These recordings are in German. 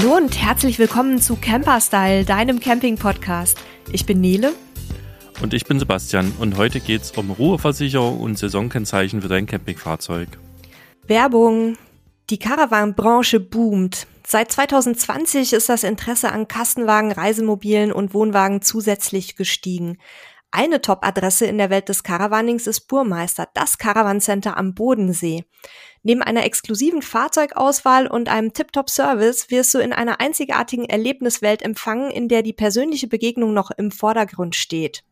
Hallo und herzlich willkommen zu Camperstyle, deinem Camping-Podcast. Ich bin Nele. Und ich bin Sebastian und heute geht es um Ruheversicherung und Saisonkennzeichen für dein Campingfahrzeug. Werbung. Die Caravan-Branche boomt. Seit 2020 ist das Interesse an Kastenwagen, Reisemobilen und Wohnwagen zusätzlich gestiegen. Eine Top-Adresse in der Welt des Caravanings ist Burmeister, das Caravan Center am Bodensee. Neben einer exklusiven Fahrzeugauswahl und einem Tip-Top-Service wirst du in einer einzigartigen Erlebniswelt empfangen, in der die persönliche Begegnung noch im Vordergrund steht.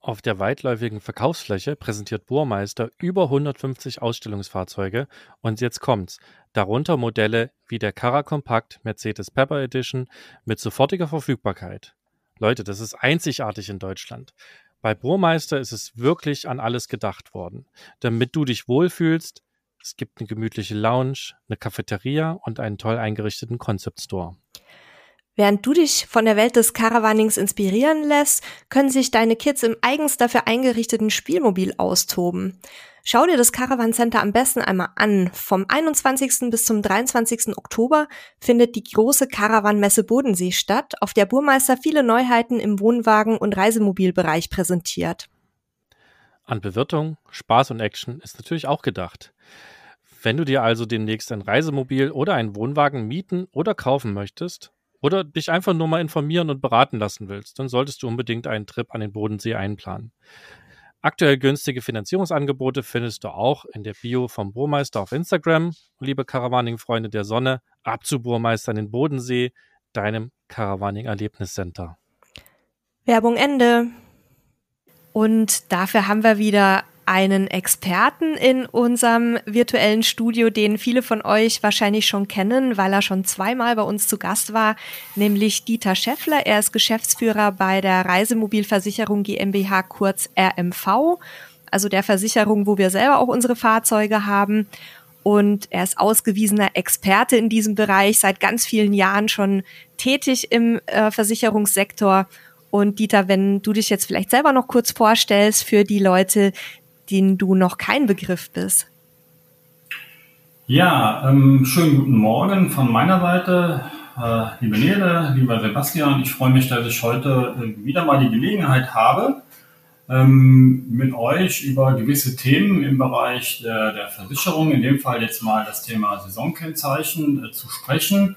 Auf der weitläufigen Verkaufsfläche präsentiert Burmeister über 150 Ausstellungsfahrzeuge und jetzt kommt's. Darunter Modelle wie der Cara Compact Mercedes Pepper Edition mit sofortiger Verfügbarkeit. Leute, das ist einzigartig in Deutschland. Bei Burmeister ist es wirklich an alles gedacht worden. Damit du dich wohlfühlst, es gibt eine gemütliche Lounge, eine Cafeteria und einen toll eingerichteten Concept Store. Während du dich von der Welt des Caravanings inspirieren lässt, können sich deine Kids im eigens dafür eingerichteten Spielmobil austoben. Schau dir das Caravan Center am besten einmal an. Vom 21. bis zum 23. Oktober findet die große Caravan-Messe Bodensee statt, auf der Burmeister viele Neuheiten im Wohnwagen- und Reisemobilbereich präsentiert. An Bewirtung, Spaß und Action ist natürlich auch gedacht. Wenn du dir also demnächst ein Reisemobil oder einen Wohnwagen mieten oder kaufen möchtest, oder dich einfach nur mal informieren und beraten lassen willst, dann solltest du unbedingt einen Trip an den Bodensee einplanen. Aktuell günstige Finanzierungsangebote findest du auch in der Bio vom Burmeister auf Instagram. Liebe Caravaning-Freunde der Sonne, ab zu Burmeister an den Bodensee, deinem Caravaning-Erlebniscenter. Werbung Ende. Und dafür haben wir wieder einen Experten in unserem virtuellen Studio, den viele von euch wahrscheinlich schon kennen, weil er schon zweimal bei uns zu Gast war, nämlich Dieter Scheffler. Er ist Geschäftsführer bei der Reisemobilversicherung GmbH, kurz RMV, also der Versicherung, wo wir selber auch unsere Fahrzeuge haben. Und er ist ausgewiesener Experte in diesem Bereich, seit ganz vielen Jahren schon tätig im äh, Versicherungssektor. Und Dieter, wenn du dich jetzt vielleicht selber noch kurz vorstellst für die Leute, denen du noch kein Begriff bist. Ja, ähm, schönen guten Morgen von meiner Seite. Äh, liebe Nele, lieber Sebastian, ich freue mich, dass ich heute äh, wieder mal die Gelegenheit habe, ähm, mit euch über gewisse Themen im Bereich der, der, Versicherung, in dem Fall jetzt mal das Thema Saisonkennzeichen, äh, zu sprechen.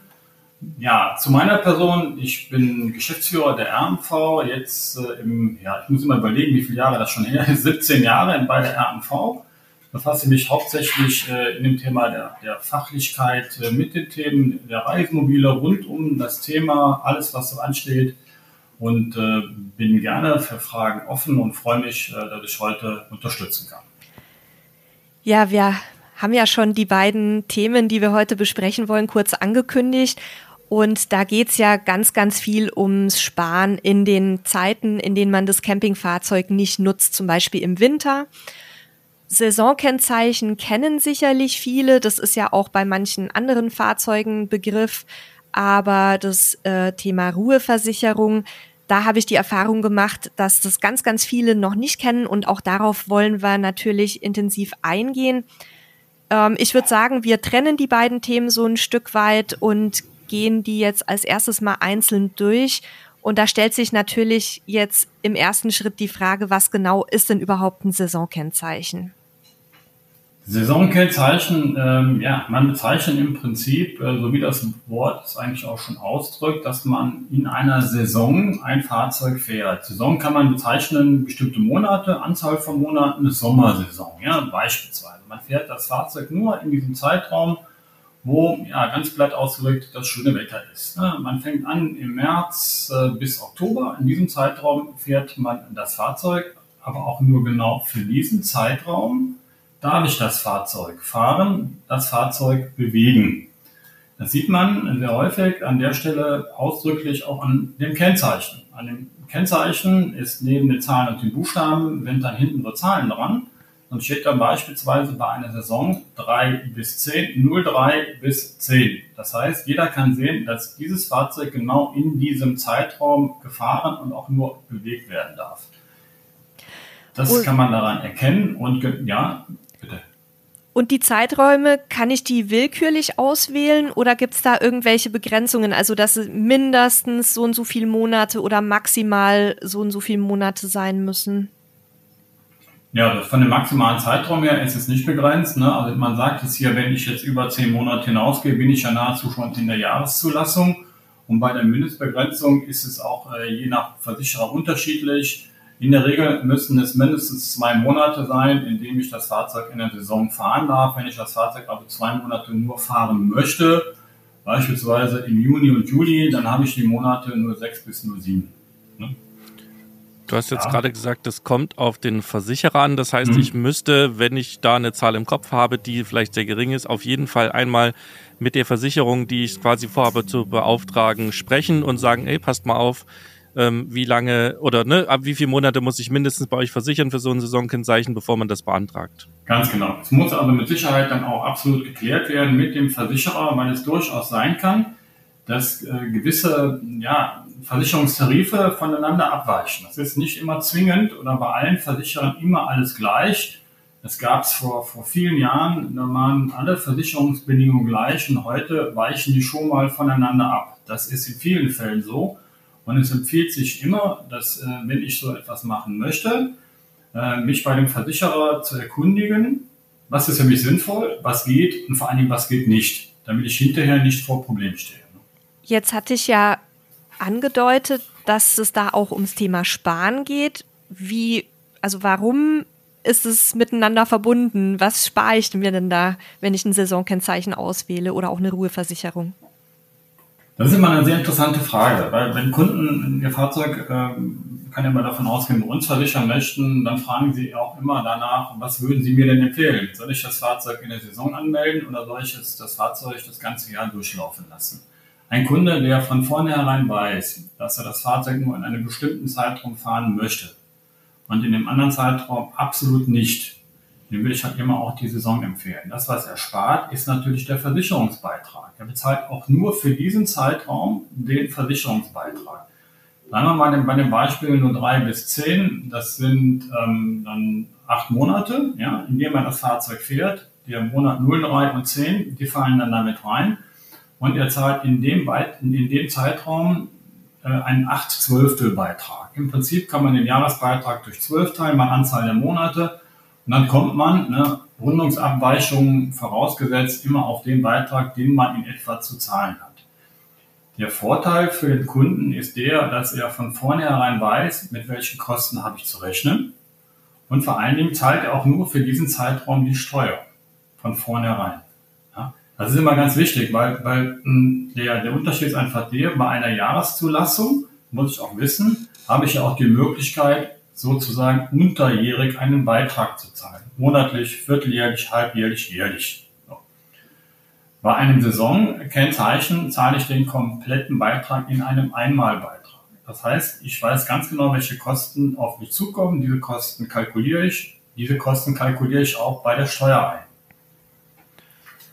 Ja, zu meiner Person, ich bin Geschäftsführer der RMV, jetzt äh, im, ja, ich muss immer überlegen, wie viele Jahre das schon her ist, 17 Jahre bei der RMV. Befasse mich hauptsächlich äh, in dem Thema der, der Fachlichkeit äh, mit den Themen der Reisemobile rund um das Thema, alles was so ansteht und äh, bin gerne für Fragen offen und freue mich, äh, dass ich heute unterstützen kann. Ja, wir haben ja schon die beiden Themen, die wir heute besprechen wollen, kurz angekündigt. Und da geht's ja ganz, ganz viel ums Sparen in den Zeiten, in denen man das Campingfahrzeug nicht nutzt, zum Beispiel im Winter. Saisonkennzeichen kennen sicherlich viele. Das ist ja auch bei manchen anderen Fahrzeugen Begriff. Aber das äh, Thema Ruheversicherung, da habe ich die Erfahrung gemacht, dass das ganz, ganz viele noch nicht kennen. Und auch darauf wollen wir natürlich intensiv eingehen. Ähm, ich würde sagen, wir trennen die beiden Themen so ein Stück weit und gehen die jetzt als erstes mal einzeln durch. Und da stellt sich natürlich jetzt im ersten Schritt die Frage, was genau ist denn überhaupt ein Saisonkennzeichen? Saisonkennzeichen, ähm, ja, man bezeichnet im Prinzip, äh, so wie das Wort es eigentlich auch schon ausdrückt, dass man in einer Saison ein Fahrzeug fährt. Saison kann man bezeichnen, bestimmte Monate, Anzahl von Monaten, eine Sommersaison, ja, beispielsweise. Man fährt das Fahrzeug nur in diesem Zeitraum, wo ja, ganz platt ausgedrückt das schöne Wetter ist. Ne? Man fängt an im März äh, bis Oktober. In diesem Zeitraum fährt man das Fahrzeug, aber auch nur genau für diesen Zeitraum darf ich das Fahrzeug fahren, das Fahrzeug bewegen. Das sieht man sehr häufig an der Stelle ausdrücklich auch an dem Kennzeichen. An dem Kennzeichen ist neben den Zahlen und den Buchstaben, wenn dann hinten so Zahlen dran, dann steht dann beispielsweise bei einer Saison 3 bis 10, 03 bis 10. Das heißt, jeder kann sehen, dass dieses Fahrzeug genau in diesem Zeitraum gefahren und auch nur bewegt werden darf. Das kann man daran erkennen und ja, bitte. Und die Zeiträume, kann ich die willkürlich auswählen oder gibt es da irgendwelche Begrenzungen? Also, dass es mindestens so und so viele Monate oder maximal so und so viele Monate sein müssen? Ja, von dem maximalen Zeitraum her ist es nicht begrenzt. Ne? Also man sagt es hier, wenn ich jetzt über zehn Monate hinausgehe, bin ich ja nahezu schon in der Jahreszulassung. Und bei der Mindestbegrenzung ist es auch äh, je nach Versicherer unterschiedlich. In der Regel müssen es mindestens zwei Monate sein, in denen ich das Fahrzeug in der Saison fahren darf. Wenn ich das Fahrzeug aber zwei Monate nur fahren möchte, beispielsweise im Juni und Juli, dann habe ich die Monate nur sechs bis nur sieben. Ne? Du hast jetzt ja. gerade gesagt, das kommt auf den Versicherer an. Das heißt, mhm. ich müsste, wenn ich da eine Zahl im Kopf habe, die vielleicht sehr gering ist, auf jeden Fall einmal mit der Versicherung, die ich quasi vorhabe zu beauftragen, sprechen und sagen, ey, passt mal auf, ähm, wie lange oder ne, ab wie viele Monate muss ich mindestens bei euch versichern für so ein Saisonkennzeichen, bevor man das beantragt? Ganz genau. Es muss aber mit Sicherheit dann auch absolut geklärt werden mit dem Versicherer, weil es durchaus sein kann, dass äh, gewisse ja, Versicherungstarife voneinander abweichen. Das ist nicht immer zwingend oder bei allen Versicherern immer alles gleich. Das gab es vor, vor vielen Jahren, da waren alle Versicherungsbedingungen gleich und heute weichen die schon mal voneinander ab. Das ist in vielen Fällen so. Und es empfiehlt sich immer, dass, äh, wenn ich so etwas machen möchte, äh, mich bei dem Versicherer zu erkundigen, was ist für mich sinnvoll, was geht und vor allen Dingen, was geht nicht, damit ich hinterher nicht vor Problemen stehe. Jetzt hatte ich ja angedeutet, dass es da auch ums Thema Sparen geht. Wie, also warum ist es miteinander verbunden? Was spare ich mir denn da, wenn ich ein Saisonkennzeichen auswähle oder auch eine Ruheversicherung? Das ist immer eine sehr interessante Frage, weil wenn Kunden ihr Fahrzeug, ähm, kann ja mal davon ausgehen, bei uns versichern möchten, dann fragen sie auch immer danach, was würden sie mir denn empfehlen? Soll ich das Fahrzeug in der Saison anmelden oder soll ich das Fahrzeug das ganze Jahr durchlaufen lassen? Ein Kunde, der von vornherein weiß, dass er das Fahrzeug nur in einem bestimmten Zeitraum fahren möchte und in dem anderen Zeitraum absolut nicht, dem will ich halt immer auch die Saison empfehlen. Das, was er spart, ist natürlich der Versicherungsbeitrag. Er bezahlt auch nur für diesen Zeitraum den Versicherungsbeitrag. Sagen wir mal bei dem Beispiel nur drei bis zehn, das sind ähm, dann acht Monate, ja, in denen man das Fahrzeug fährt. Der Monat 0, 3 und 10, die fallen dann damit rein. Und er zahlt in dem, in dem Zeitraum äh, einen acht Zwölftel Beitrag. Im Prinzip kann man den Jahresbeitrag durch zwölf teilen, mal Anzahl der Monate und dann kommt man, ne, Rundungsabweichungen vorausgesetzt, immer auf den Beitrag, den man in etwa zu zahlen hat. Der Vorteil für den Kunden ist der, dass er von vornherein weiß, mit welchen Kosten habe ich zu rechnen. Und vor allen Dingen zahlt er auch nur für diesen Zeitraum die Steuer. Von vornherein. Das ist immer ganz wichtig, weil, weil hm, der, der Unterschied ist einfach der, bei einer Jahreszulassung, muss ich auch wissen, habe ich ja auch die Möglichkeit, sozusagen unterjährig einen Beitrag zu zahlen. Monatlich, vierteljährlich, halbjährlich, jährlich. So. Bei einem Saisonkennzeichen zahle ich den kompletten Beitrag in einem Einmalbeitrag. Das heißt, ich weiß ganz genau, welche Kosten auf mich zukommen. Diese Kosten kalkuliere ich. Diese Kosten kalkuliere ich auch bei der Steuer ein.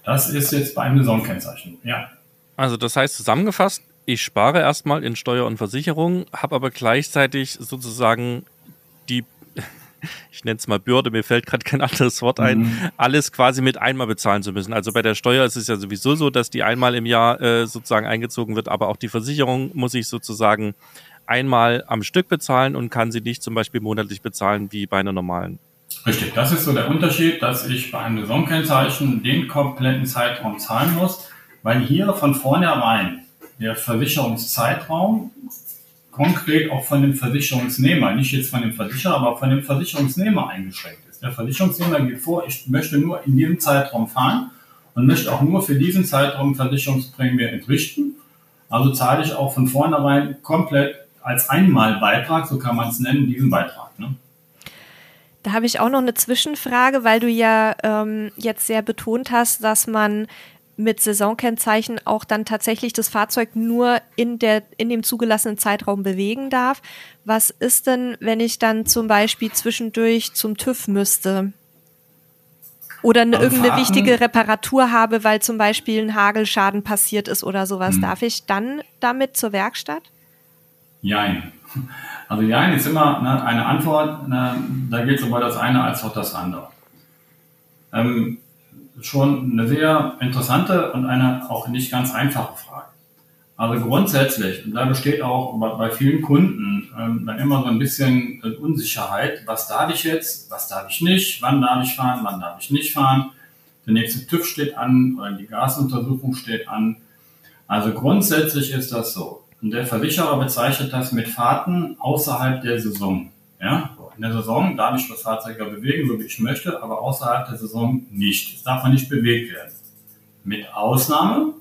Das ist jetzt bei einem Saisonkennzeichen, ja. Also das heißt zusammengefasst, ich spare erstmal in Steuer und Versicherung, habe aber gleichzeitig sozusagen die, ich nenne es mal Bürde, mir fällt gerade kein anderes Wort ein, mhm. alles quasi mit einmal bezahlen zu müssen. Also bei der Steuer ist es ja sowieso so, dass die einmal im Jahr äh, sozusagen eingezogen wird, aber auch die Versicherung muss ich sozusagen einmal am Stück bezahlen und kann sie nicht zum Beispiel monatlich bezahlen wie bei einer normalen. Richtig, das ist so der Unterschied, dass ich bei einem Saisonkennzeichen den kompletten Zeitraum zahlen muss, weil hier von vornherein der Versicherungszeitraum konkret auch von dem Versicherungsnehmer, nicht jetzt von dem Versicherer, aber von dem Versicherungsnehmer eingeschränkt ist. Der Versicherungsnehmer geht vor, ich möchte nur in diesem Zeitraum fahren und möchte auch nur für diesen Zeitraum Versicherungsprämie entrichten. Also zahle ich auch von vornherein komplett als Einmalbeitrag, so kann man es nennen, diesen Beitrag. Ne? Da habe ich auch noch eine Zwischenfrage, weil du ja ähm, jetzt sehr betont hast, dass man mit Saisonkennzeichen auch dann tatsächlich das Fahrzeug nur in, der, in dem zugelassenen Zeitraum bewegen darf. Was ist denn, wenn ich dann zum Beispiel zwischendurch zum TÜV müsste? Oder eine, irgendeine wichtige Reparatur habe, weil zum Beispiel ein Hagelschaden passiert ist oder sowas. Hm. Darf ich dann damit zur Werkstatt? Jein. Also Jein ist immer ne, eine Antwort, ne, da geht sowohl das eine als auch das andere. Ähm, schon eine sehr interessante und eine auch nicht ganz einfache Frage. Also grundsätzlich, und da besteht auch bei vielen Kunden ähm, dann immer so ein bisschen Unsicherheit, was darf ich jetzt, was darf ich nicht, wann darf ich fahren, wann darf ich nicht fahren. Der nächste TÜV steht an oder die Gasuntersuchung steht an. Also grundsätzlich ist das so. Und der Versicherer bezeichnet das mit Fahrten außerhalb der Saison. Ja? In der Saison darf ich das Fahrzeug ja bewegen, so wie ich möchte, aber außerhalb der Saison nicht. Es darf man nicht bewegt werden. Mit Ausnahme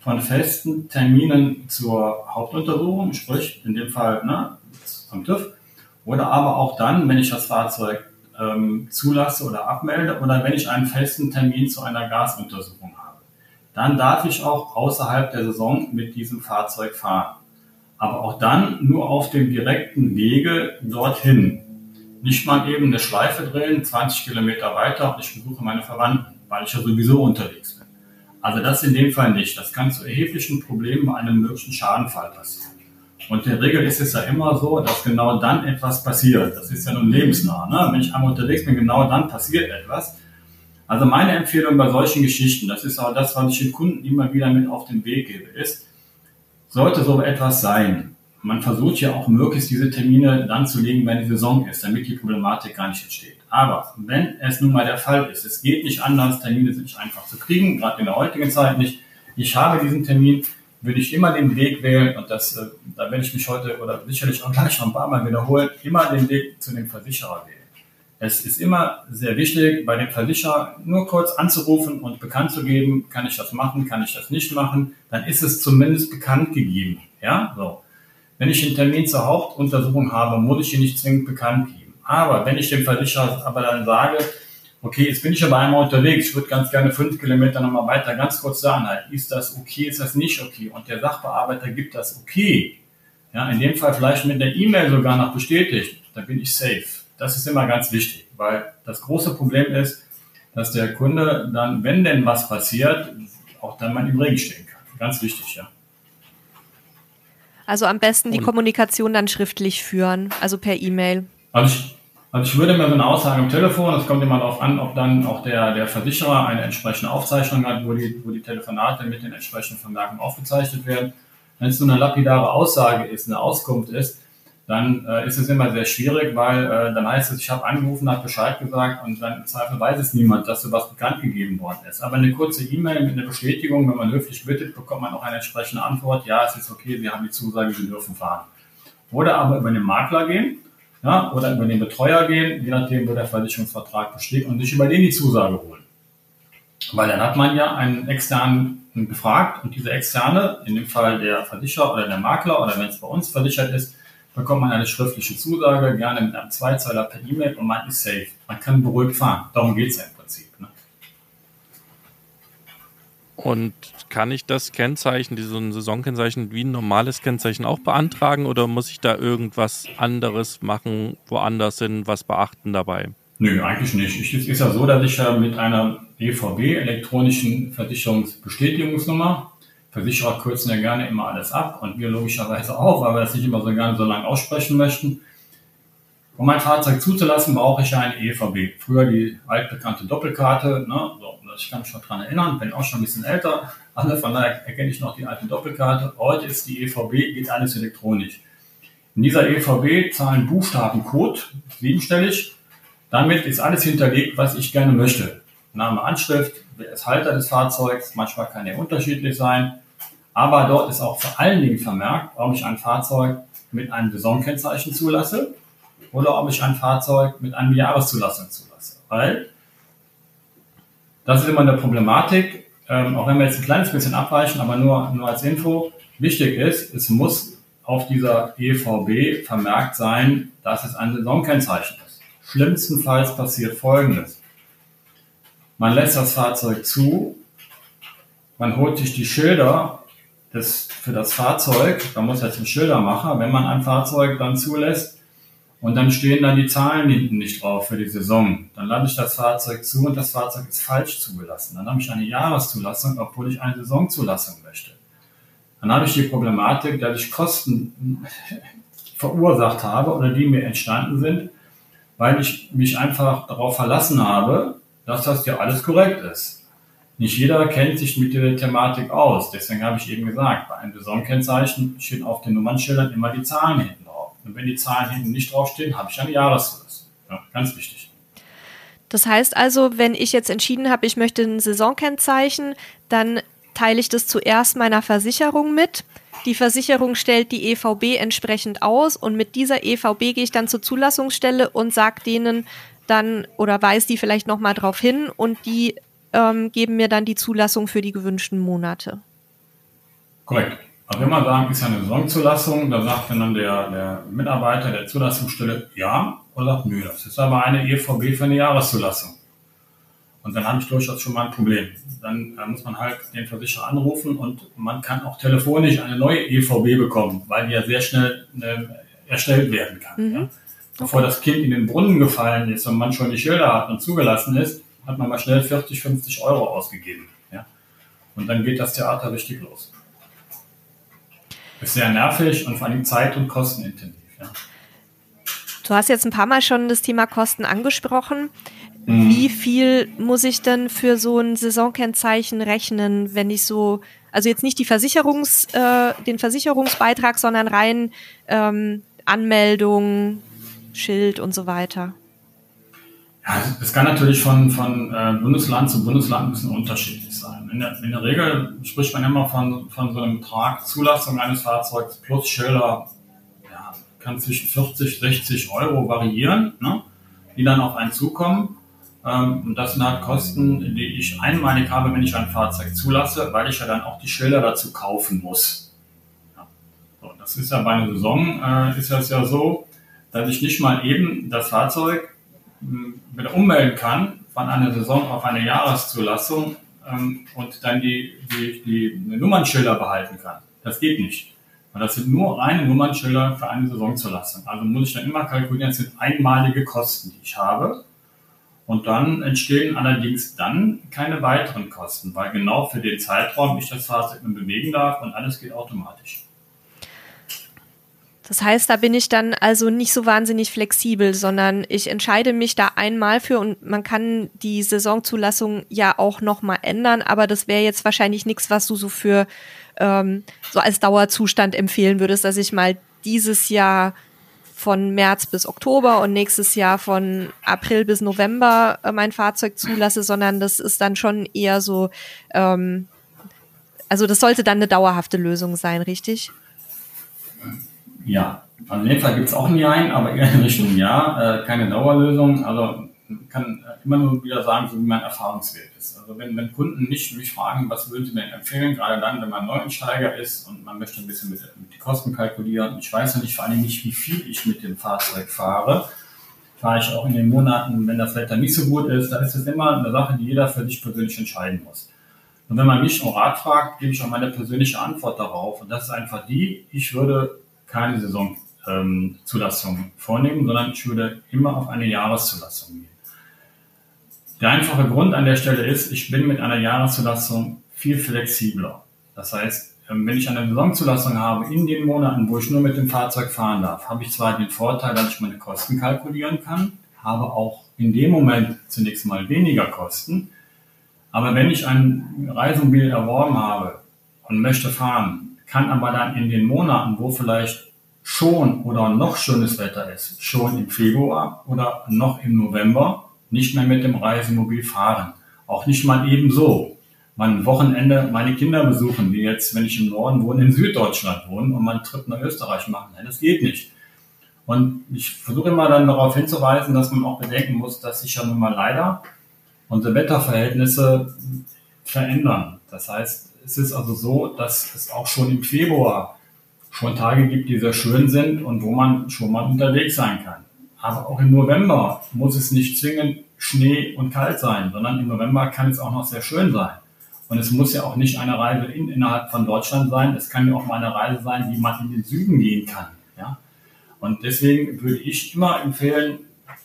von festen Terminen zur Hauptuntersuchung, sprich in dem Fall ne, zum TÜV, oder aber auch dann, wenn ich das Fahrzeug ähm, zulasse oder abmelde oder wenn ich einen festen Termin zu einer Gasuntersuchung habe. Dann darf ich auch außerhalb der Saison mit diesem Fahrzeug fahren. Aber auch dann nur auf dem direkten Wege dorthin. Nicht mal eben eine Schleife drehen, 20 Kilometer weiter und ich besuche meine Verwandten, weil ich ja sowieso unterwegs bin. Also das in dem Fall nicht. Das kann zu erheblichen Problemen bei einem möglichen Schadenfall passieren. Und in der Regel ist es ja immer so, dass genau dann etwas passiert. Das ist ja nun lebensnah. Ne? Wenn ich einmal unterwegs bin, genau dann passiert etwas. Also meine Empfehlung bei solchen Geschichten, das ist auch das, was ich den Kunden immer wieder mit auf den Weg gebe, ist, sollte so etwas sein. Man versucht ja auch möglichst diese Termine dann zu legen, wenn die Saison ist, damit die Problematik gar nicht entsteht. Aber wenn es nun mal der Fall ist, es geht nicht anders, Termine sind nicht einfach zu kriegen, gerade in der heutigen Zeit nicht. Ich habe diesen Termin, würde ich immer den Weg wählen, und das, äh, da werde ich mich heute oder sicherlich auch gleich noch ein paar Mal wiederholen, immer den Weg zu dem Versicherer wählen. Es ist immer sehr wichtig, bei dem Versicherer nur kurz anzurufen und bekannt zu geben, kann ich das machen, kann ich das nicht machen, dann ist es zumindest bekannt gegeben. Ja, so. Wenn ich einen Termin zur Hauptuntersuchung habe, muss ich ihn nicht zwingend bekannt geben. Aber wenn ich dem Versicherer aber dann sage, okay, jetzt bin ich aber einmal unterwegs, ich würde ganz gerne fünf Kilometer nochmal weiter, ganz kurz da anhalten. Ist das okay, ist das nicht okay? Und der Sachbearbeiter gibt das okay. Ja, in dem Fall vielleicht mit der E-Mail sogar noch bestätigt, da bin ich safe. Das ist immer ganz wichtig, weil das große Problem ist, dass der Kunde dann, wenn denn was passiert, auch dann mal im Regen stehen kann. Ganz wichtig, ja. Also am besten die Kommunikation dann schriftlich führen, also per E-Mail. Also ich, also ich würde mir so eine Aussage am Telefon, das kommt immer darauf an, ob dann auch der, der Versicherer eine entsprechende Aufzeichnung hat, wo die, wo die Telefonate mit den entsprechenden Vermerken aufgezeichnet werden. Wenn es so eine lapidare Aussage ist, eine Auskunft ist, dann äh, ist es immer sehr schwierig, weil äh, dann heißt es, ich habe angerufen, habe Bescheid gesagt und dann im Zweifel weiß es niemand, dass sowas bekannt gegeben worden ist. Aber eine kurze E-Mail mit einer Bestätigung, wenn man höflich bittet, bekommt man auch eine entsprechende Antwort, ja, es ist okay, Sie haben die Zusage, Sie dürfen fahren. Oder aber über den Makler gehen ja, oder über den Betreuer gehen, je nachdem, wo der Versicherungsvertrag besteht und sich über den die Zusage holen. Weil dann hat man ja einen externen gefragt und diese externe, in dem Fall der Versicherer oder der Makler oder wenn es bei uns versichert ist, bekommt man eine schriftliche Zusage, gerne mit einem Zweizeiler per E-Mail und man ist safe. Man kann beruhigt fahren. Darum geht es ja im Prinzip. Ne? Und kann ich das Kennzeichen, dieses Saisonkennzeichen, wie ein normales Kennzeichen auch beantragen oder muss ich da irgendwas anderes machen, woanders hin, was beachten dabei? Nö, eigentlich nicht. Es ist ja so, dass ich ja mit einer EVB, elektronischen Versicherungsbestätigungsnummer, Versicherer kürzen ja gerne immer alles ab und wir logischerweise auch, weil wir das nicht immer so gerne so lange aussprechen möchten. Um mein Fahrzeug zuzulassen, brauche ich ja eine EVB. Früher die altbekannte Doppelkarte, ne? so, ich kann mich noch daran erinnern, bin auch schon ein bisschen älter, alle von daher erkenne ich noch die alte Doppelkarte. Heute ist die EVB, geht alles elektronisch. In dieser EVB zahlen Buchstaben Code, siebenstellig. Damit ist alles hinterlegt, was ich gerne möchte. Name, Anschrift, wer ist Halter des Fahrzeugs, manchmal kann er unterschiedlich sein. Aber dort ist auch vor allen Dingen vermerkt, ob ich ein Fahrzeug mit einem Saisonkennzeichen zulasse oder ob ich ein Fahrzeug mit einem Jahreszulassung zulasse. Weil das ist immer eine Problematik, ähm, auch wenn wir jetzt ein kleines bisschen abweichen, aber nur, nur als Info. Wichtig ist, es muss auf dieser EVB vermerkt sein, dass es ein Saisonkennzeichen ist. Schlimmstenfalls passiert Folgendes. Man lässt das Fahrzeug zu, man holt sich die Schilder das, für das Fahrzeug, da muss jetzt ein Schildermacher, wenn man ein Fahrzeug dann zulässt und dann stehen dann die Zahlen hinten nicht drauf für die Saison, dann lade ich das Fahrzeug zu und das Fahrzeug ist falsch zugelassen. Dann habe ich eine Jahreszulassung, obwohl ich eine Saisonzulassung möchte. Dann habe ich die Problematik, dass ich Kosten verursacht habe oder die mir entstanden sind, weil ich mich einfach darauf verlassen habe, dass das ja alles korrekt ist. Nicht jeder kennt sich mit der Thematik aus. Deswegen habe ich eben gesagt, bei einem Saisonkennzeichen stehen auf den Nummernschildern immer die Zahlen hinten drauf. Und wenn die Zahlen hinten nicht draufstehen, habe ich eine Jahreszulassung. Ja, ganz wichtig. Das heißt also, wenn ich jetzt entschieden habe, ich möchte ein Saisonkennzeichen, dann teile ich das zuerst meiner Versicherung mit. Die Versicherung stellt die EVB entsprechend aus und mit dieser EVB gehe ich dann zur Zulassungsstelle und sage denen dann oder weise die vielleicht nochmal drauf hin und die ähm, geben mir dann die Zulassung für die gewünschten Monate. Korrekt. Also wenn man sagen, ist ja eine Saisonzulassung, da sagt dann der, der Mitarbeiter der Zulassungsstelle ja oder sagt, nö, das ist aber eine EVB für eine Jahreszulassung. Und dann habe ich durchaus schon mal ein Problem. Dann äh, muss man halt den Versicherer anrufen und man kann auch telefonisch eine neue EVB bekommen, weil die ja sehr schnell äh, erstellt werden kann. Mhm. Ja? Bevor okay. das Kind in den Brunnen gefallen ist und man schon die Schilder hat und zugelassen ist, hat man mal schnell 40, 50 Euro ausgegeben. Ja? Und dann geht das Theater richtig los. Ist sehr nervig und vor allem zeit- und kostenintensiv. Ja? Du hast jetzt ein paar Mal schon das Thema Kosten angesprochen. Mhm. Wie viel muss ich denn für so ein Saisonkennzeichen rechnen, wenn ich so, also jetzt nicht die Versicherungs, äh, den Versicherungsbeitrag, sondern rein ähm, Anmeldung, Schild und so weiter? Ja, es kann natürlich von, von äh, Bundesland zu Bundesland ein bisschen unterschiedlich sein. In der, in der Regel spricht man immer von, von so einem Betrag Zulassung eines Fahrzeugs plus Schilder, ja, kann zwischen 40, 60 Euro variieren, ne, die dann auf einen zukommen. Ähm, und das sind halt Kosten, die ich einmalig habe, wenn ich ein Fahrzeug zulasse, weil ich ja dann auch die Schilder dazu kaufen muss. Ja. So, das ist ja bei einer Saison, äh, ist das ja so, dass ich nicht mal eben das Fahrzeug wieder ummelden kann von einer Saison auf eine Jahreszulassung ähm, und dann die, die, die Nummernschilder behalten kann. Das geht nicht. Weil das sind nur reine Nummernschilder für eine Saisonzulassung. Also muss ich dann immer kalkulieren, das sind einmalige Kosten, die ich habe. Und dann entstehen allerdings dann keine weiteren Kosten, weil genau für den Zeitraum ich das Fahrzeug bewegen darf und alles geht automatisch. Das heißt, da bin ich dann also nicht so wahnsinnig flexibel, sondern ich entscheide mich da einmal für und man kann die Saisonzulassung ja auch nochmal ändern, aber das wäre jetzt wahrscheinlich nichts, was du so für ähm, so als Dauerzustand empfehlen würdest, dass ich mal dieses Jahr von März bis Oktober und nächstes Jahr von April bis November äh, mein Fahrzeug zulasse, sondern das ist dann schon eher so, ähm, also das sollte dann eine dauerhafte Lösung sein, richtig? Ja, also in dem Fall gibt es auch ein Nein, aber eher in Richtung Ja, äh, keine Dauerlösung. Also kann immer nur wieder sagen, so wie mein Erfahrungswert ist. Also wenn, wenn Kunden nicht mich fragen, was würden sie mir empfehlen, gerade dann, wenn man Neuensteiger ist und man möchte ein bisschen mit, mit die Kosten kalkulieren. Ich weiß ja nicht vor allem nicht, wie viel ich mit dem Fahrzeug fahre. Fahre ich auch in den Monaten, wenn das Wetter nicht so gut ist, dann ist es immer eine Sache, die jeder für sich persönlich entscheiden muss. Und wenn man mich um Rat fragt, gebe ich auch meine persönliche Antwort darauf. Und das ist einfach die, ich würde keine Saisonzulassung ähm, vornehmen, sondern ich würde immer auf eine Jahreszulassung gehen. Der einfache Grund an der Stelle ist, ich bin mit einer Jahreszulassung viel flexibler. Das heißt, ähm, wenn ich eine Saisonzulassung habe in den Monaten, wo ich nur mit dem Fahrzeug fahren darf, habe ich zwar den Vorteil, dass ich meine Kosten kalkulieren kann, habe auch in dem Moment zunächst mal weniger Kosten. Aber wenn ich ein Reisemobil erworben habe und möchte fahren, kann aber dann in den Monaten, wo vielleicht schon oder noch schönes Wetter ist, schon im Februar oder noch im November, nicht mehr mit dem Reisemobil fahren. Auch nicht mal ebenso. Man Wochenende meine Kinder besuchen, die jetzt, wenn ich im Norden wohne, in Süddeutschland wohnen und man einen Trip nach Österreich machen. Nein, das geht nicht. Und ich versuche immer dann darauf hinzuweisen, dass man auch bedenken muss, dass sich ja nun mal leider unsere Wetterverhältnisse verändern. Das heißt, es ist also so, dass es auch schon im Februar schon Tage gibt, die sehr schön sind und wo man schon mal unterwegs sein kann. Aber auch im November muss es nicht zwingend Schnee und kalt sein, sondern im November kann es auch noch sehr schön sein. Und es muss ja auch nicht eine Reise in, innerhalb von Deutschland sein. Es kann ja auch mal eine Reise sein, die man in den Süden gehen kann. Ja? Und deswegen würde ich immer empfehlen,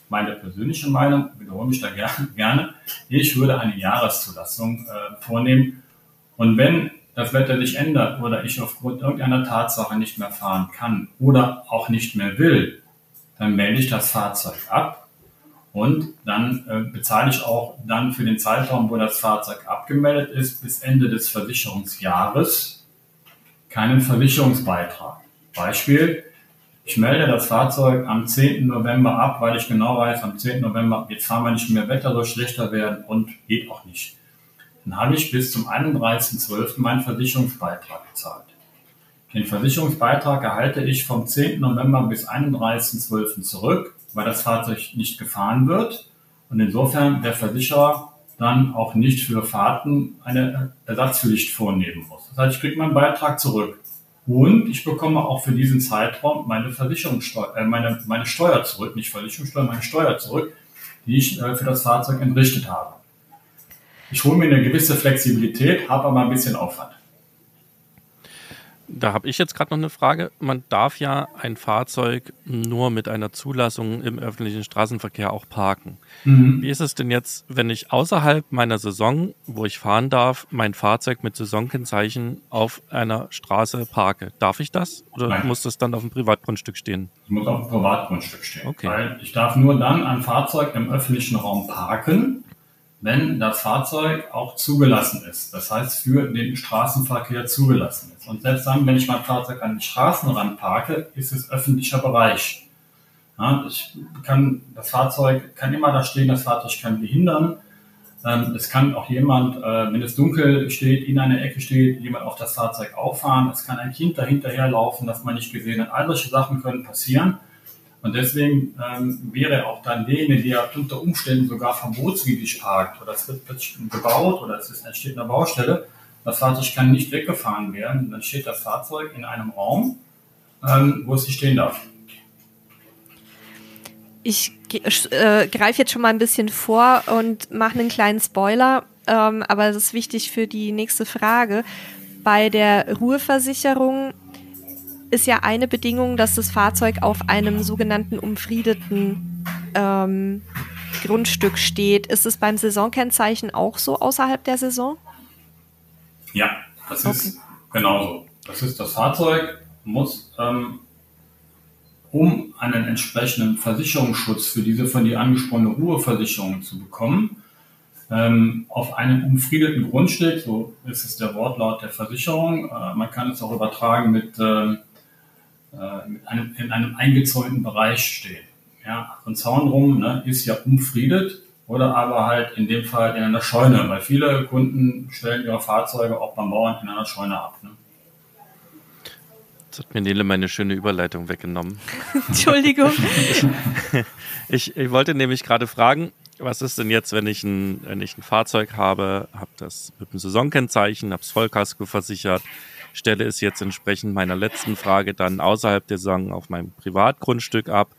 meine persönliche Meinung, wiederhole mich da gerne, ich würde eine Jahreszulassung äh, vornehmen und wenn das Wetter sich ändert oder ich aufgrund irgendeiner Tatsache nicht mehr fahren kann oder auch nicht mehr will, dann melde ich das Fahrzeug ab Und dann äh, bezahle ich auch dann für den Zeitraum, wo das Fahrzeug abgemeldet ist, bis Ende des Versicherungsjahres keinen Versicherungsbeitrag. Beispiel, ich melde das Fahrzeug am 10. November ab, weil ich genau weiß, am 10. November, jetzt fahren wir nicht mehr, Wetter soll schlechter werden und geht auch nicht. Dann habe ich bis zum 31.12. meinen Versicherungsbeitrag gezahlt. Den Versicherungsbeitrag erhalte ich vom 10. November bis 31.12. zurück, weil das Fahrzeug nicht gefahren wird und insofern der Versicherer dann auch nicht für Fahrten eine Ersatzpflicht vornehmen muss. Das heißt, ich kriege meinen Beitrag zurück. Und ich bekomme auch für diesen Zeitraum meine Versicherungssteuer, äh, meine, meine Steuer zurück, nicht Versicherungssteuer, meine Steuer zurück, die ich äh, für das Fahrzeug entrichtet habe. Ich hole mir eine gewisse Flexibilität, habe aber ein bisschen Aufwand. Da habe ich jetzt gerade noch eine Frage. Man darf ja ein Fahrzeug nur mit einer Zulassung im öffentlichen Straßenverkehr auch parken. Mhm. Wie ist es denn jetzt, wenn ich außerhalb meiner Saison, wo ich fahren darf, mein Fahrzeug mit Saisonkennzeichen auf einer Straße parke? Darf ich das oder Nein. muss das dann auf dem Privatgrundstück stehen? Es muss auf dem Privatgrundstück stehen. Okay. Weil ich darf nur dann ein Fahrzeug im öffentlichen Raum parken, wenn das Fahrzeug auch zugelassen ist. Das heißt, für den Straßenverkehr zugelassen ist. Und selbst dann, wenn ich mein Fahrzeug an den Straßenrand parke, ist es öffentlicher Bereich. Ja, ich kann, das Fahrzeug kann immer da stehen, das Fahrzeug kann behindern. Ähm, es kann auch jemand, äh, wenn es dunkel steht, in einer Ecke steht, jemand auf das Fahrzeug auffahren. Es kann ein Kind dahinterher laufen, das man nicht gesehen hat. All solche Sachen können passieren. Und deswegen ähm, wäre auch dann denen, die ja unter Umständen sogar verbotswidrig parkt oder es wird plötzlich gebaut oder es ist, entsteht eine Baustelle, das Fahrzeug kann nicht weggefahren werden. Dann steht das Fahrzeug in einem Raum, ähm, wo es nicht stehen darf. Ich äh, greife jetzt schon mal ein bisschen vor und mache einen kleinen Spoiler, ähm, aber es ist wichtig für die nächste Frage. Bei der Ruheversicherung ist ja eine Bedingung, dass das Fahrzeug auf einem sogenannten umfriedeten ähm, Grundstück steht. Ist es beim Saisonkennzeichen auch so außerhalb der Saison? Ja, das okay. ist genauso. Das ist das Fahrzeug muss, ähm, um einen entsprechenden Versicherungsschutz für diese von dir angesprochene Ruheversicherung zu bekommen, ähm, auf einem umfriedeten Grundstück, so ist es der Wortlaut der Versicherung. Äh, man kann es auch übertragen mit ähm, äh, mit einem, in einem eingezäunten Bereich stehen. Ja, ein Zaun rum ne, ist ja umfriedet oder aber halt in dem Fall in einer Scheune, weil viele Kunden stellen ihre Fahrzeuge auch beim Bauern in einer Scheune ab. Ne? Jetzt hat mir Nele meine schöne Überleitung weggenommen. Entschuldigung. ich, ich wollte nämlich gerade fragen, was ist denn jetzt, wenn ich ein, wenn ich ein Fahrzeug habe, habe das mit einem Saisonkennzeichen, habe es Vollkasko versichert, stelle es jetzt entsprechend meiner letzten Frage dann außerhalb der Saison auf meinem Privatgrundstück ab.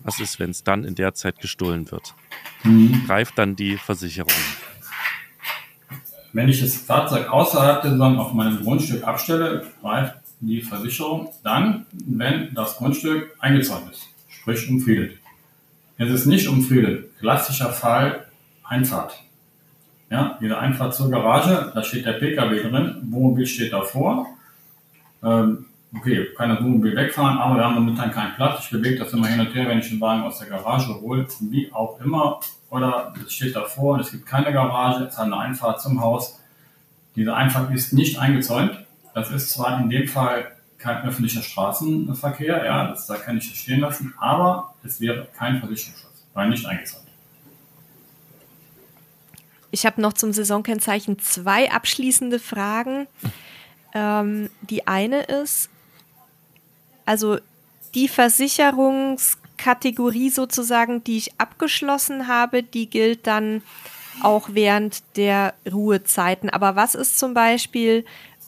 Was ist, wenn es dann in der Zeit gestohlen wird? Mhm. Greift dann die Versicherung? Wenn ich das Fahrzeug außerhalb der Saison auf meinem Grundstück abstelle, greift die Versicherung dann, wenn das Grundstück eingezäunt ist, sprich umfriedet. Es ist nicht umfriedet. Klassischer Fall Einfahrt. Ja, diese Einfahrt zur Garage, da steht der PKW drin, Wohnmobil steht davor ähm, okay, kann das Wohnmobil wegfahren, aber wir haben momentan keinen Platz. Ich bewege das immer hin und her, wenn ich den Wagen aus der Garage hole, wie auch immer. Oder es steht davor und es gibt keine Garage, es hat eine Einfahrt zum Haus. Diese Einfahrt ist nicht eingezäunt. Das ist zwar in dem Fall kein öffentlicher Straßenverkehr, ja, das, da kann ich das stehen lassen, aber es wäre kein Versicherungsschutz, weil nicht eingezäunt. Ich habe noch zum Saisonkennzeichen zwei abschließende Fragen. Ähm, die eine ist, also die Versicherungskategorie sozusagen, die ich abgeschlossen habe, die gilt dann auch während der Ruhezeiten. Aber was ist zum Beispiel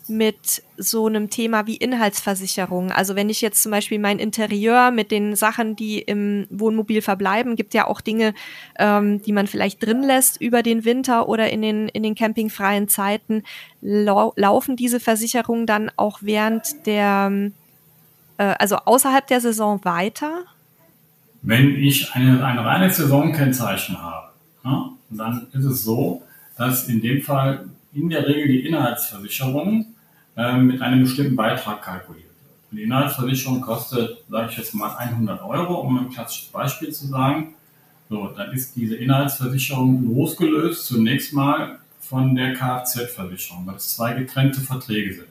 mit so einem Thema wie Inhaltsversicherung. Also wenn ich jetzt zum Beispiel mein Interieur mit den Sachen, die im Wohnmobil verbleiben, gibt ja auch Dinge, ähm, die man vielleicht drin lässt über den Winter oder in den, in den campingfreien Zeiten. Lau laufen diese Versicherungen dann auch während der, äh, also außerhalb der Saison weiter? Wenn ich eine, ein reines Saisonkennzeichen habe, ja, dann ist es so, dass in dem Fall in der Regel die Inhaltsversicherung mit einem bestimmten Beitrag kalkuliert wird. Und die Inhaltsversicherung kostet, sage ich jetzt mal, 100 Euro, um ein klassisches Beispiel zu sagen. So, dann ist diese Inhaltsversicherung losgelöst zunächst mal von der Kfz-Versicherung, weil es zwei getrennte Verträge sind.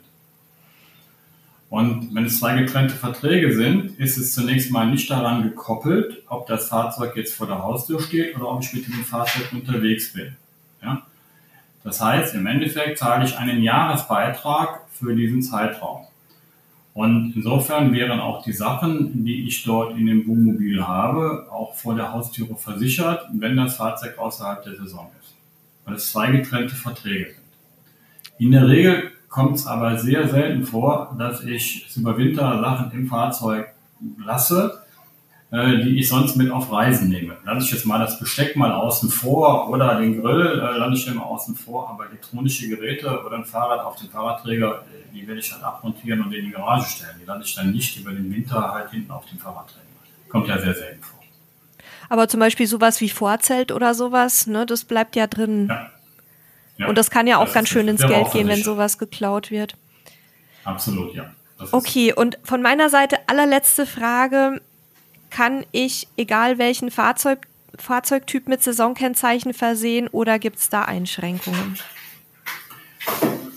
Und wenn es zwei getrennte Verträge sind, ist es zunächst mal nicht daran gekoppelt, ob das Fahrzeug jetzt vor der Haustür steht oder ob ich mit dem Fahrzeug unterwegs bin. Ja? Das heißt, im Endeffekt zahle ich einen Jahresbeitrag für diesen Zeitraum. Und insofern wären auch die Sachen, die ich dort in dem Wohnmobil habe, auch vor der Haustüre versichert, wenn das Fahrzeug außerhalb der Saison ist. Weil es zwei getrennte Verträge sind. In der Regel kommt es aber sehr selten vor, dass ich über Winter Sachen im Fahrzeug lasse, äh, die ich sonst mit auf Reisen nehme. Lasse ich jetzt mal das Besteck mal außen vor oder den Grill äh, lasse ich immer außen vor, aber elektronische Geräte oder ein Fahrrad auf den Fahrradträger, äh, die werde ich halt abmontieren und in die Garage stellen. Die lasse ich dann nicht über den Winter halt hinten auf den Fahrradträger. Kommt ja sehr selten vor. Aber zum Beispiel sowas wie Vorzelt oder sowas, ne, das bleibt ja drin. Ja. Ja, und das kann ja auch ganz schön ins Geld gehen, wenn sowas geklaut wird. Absolut, ja. Okay, und von meiner Seite allerletzte Frage kann ich, egal welchen Fahrzeug, Fahrzeugtyp mit Saisonkennzeichen versehen oder gibt es da Einschränkungen?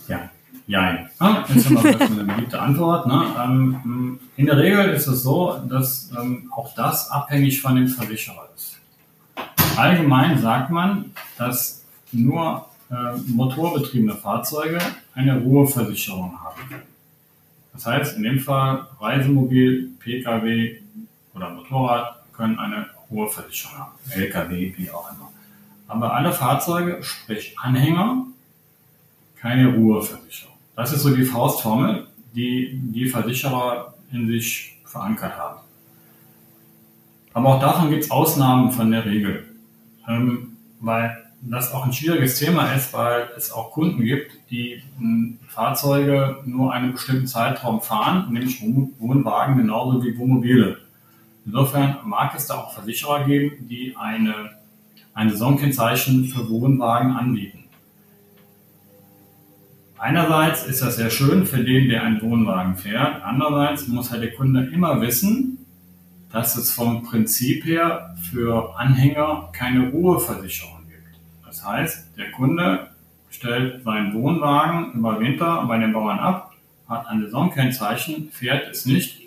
Ja, ja. Ah, das ist immer eine beliebte Antwort. Ne? Ähm, in der Regel ist es so, dass ähm, auch das abhängig von dem Versicherer ist. Allgemein sagt man, dass nur äh, motorbetriebene Fahrzeuge eine Ruheversicherung haben. Das heißt, in dem Fall Reisemobil, Pkw, oder Motorrad können eine hohe Versicherung haben. LKW, wie auch immer. Aber alle Fahrzeuge, sprich Anhänger, keine Ruheversicherung. Das ist so die Faustformel, die die Versicherer in sich verankert haben. Aber auch davon gibt es Ausnahmen von der Regel. Ähm, weil das auch ein schwieriges Thema ist, weil es auch Kunden gibt, die hm, Fahrzeuge nur einen bestimmten Zeitraum fahren, nämlich Wohnwagen genauso wie Wohnmobile. Insofern mag es da auch Versicherer geben, die eine, ein Saisonkennzeichen für Wohnwagen anbieten. Einerseits ist das sehr schön für den, der einen Wohnwagen fährt. Andererseits muss halt der Kunde immer wissen, dass es vom Prinzip her für Anhänger keine Ruheversicherung gibt. Das heißt, der Kunde stellt seinen Wohnwagen über Winter bei den Bauern ab, hat ein Saisonkennzeichen, fährt es nicht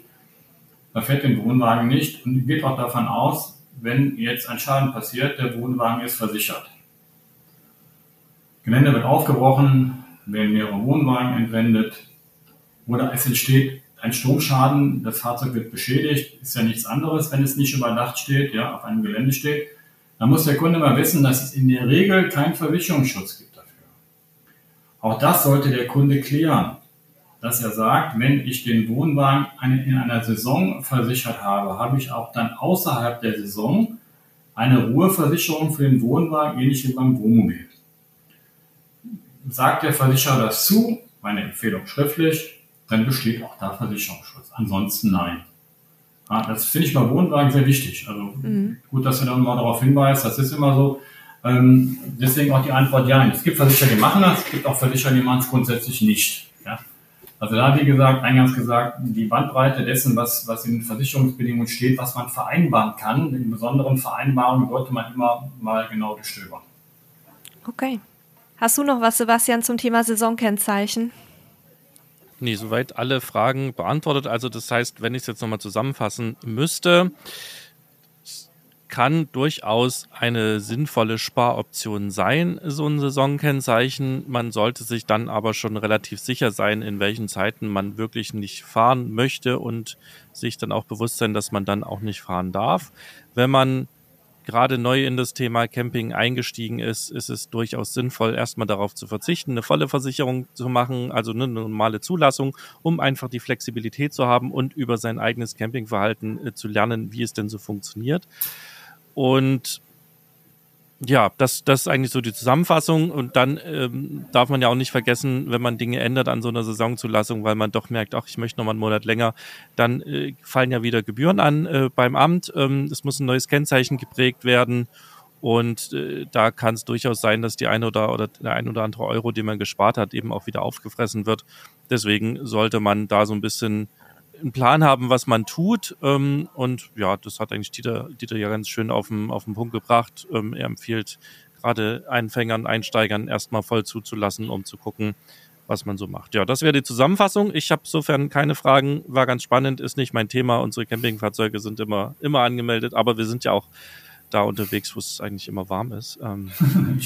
da fährt den Wohnwagen nicht und geht auch davon aus, wenn jetzt ein Schaden passiert, der Wohnwagen ist versichert. Gelände wird aufgebrochen, werden mehrere Wohnwagen entwendet oder es entsteht ein Stromschaden, das Fahrzeug wird beschädigt, ist ja nichts anderes, wenn es nicht überdacht steht, ja, auf einem Gelände steht. Dann muss der Kunde mal wissen, dass es in der Regel keinen Versicherungsschutz gibt dafür. Auch das sollte der Kunde klären dass er sagt, wenn ich den Wohnwagen in einer Saison versichert habe, habe ich auch dann außerhalb der Saison eine Ruheversicherung für den Wohnwagen, ähnlich wie beim Wohnmobil. Sagt der Versicherer das zu, meine Empfehlung schriftlich, dann besteht auch da Versicherungsschutz. Ansonsten nein. Ja, das finde ich bei Wohnwagen sehr wichtig. Also mhm. gut, dass du dann mal darauf hinweist, das ist immer so. Ähm, deswegen auch die Antwort ja. Es gibt Versicherer, die machen das, es gibt auch Versicherer, die machen es grundsätzlich nicht. Ja? Also da, wie gesagt, eingangs gesagt, die Bandbreite dessen, was, was in Versicherungsbedingungen steht, was man vereinbaren kann, in besonderen Vereinbarungen sollte man immer mal genau durchstöbern. Okay. Hast du noch was, Sebastian, zum Thema Saisonkennzeichen? Nee, soweit alle Fragen beantwortet. Also das heißt, wenn ich es jetzt nochmal zusammenfassen müsste, kann durchaus eine sinnvolle Sparoption sein, so ein Saisonkennzeichen. Man sollte sich dann aber schon relativ sicher sein, in welchen Zeiten man wirklich nicht fahren möchte und sich dann auch bewusst sein, dass man dann auch nicht fahren darf. Wenn man gerade neu in das Thema Camping eingestiegen ist, ist es durchaus sinnvoll, erstmal darauf zu verzichten, eine volle Versicherung zu machen, also eine normale Zulassung, um einfach die Flexibilität zu haben und über sein eigenes Campingverhalten äh, zu lernen, wie es denn so funktioniert. Und ja, das, das ist eigentlich so die Zusammenfassung. Und dann ähm, darf man ja auch nicht vergessen, wenn man Dinge ändert an so einer Saisonzulassung, weil man doch merkt, ach, ich möchte noch mal einen Monat länger, dann äh, fallen ja wieder Gebühren an äh, beim Amt. Ähm, es muss ein neues Kennzeichen geprägt werden. Und äh, da kann es durchaus sein, dass die eine oder, oder der ein oder andere Euro, den man gespart hat, eben auch wieder aufgefressen wird. Deswegen sollte man da so ein bisschen einen Plan haben, was man tut. Ähm, und ja, das hat eigentlich Dieter, Dieter ja ganz schön auf den, auf den Punkt gebracht. Ähm, er empfiehlt gerade Einfängern, Einsteigern erstmal voll zuzulassen, um zu gucken, was man so macht. Ja, das wäre die Zusammenfassung. Ich habe sofern keine Fragen, war ganz spannend, ist nicht mein Thema. Unsere Campingfahrzeuge sind immer, immer angemeldet, aber wir sind ja auch da unterwegs, wo es eigentlich immer warm ist. Ähm,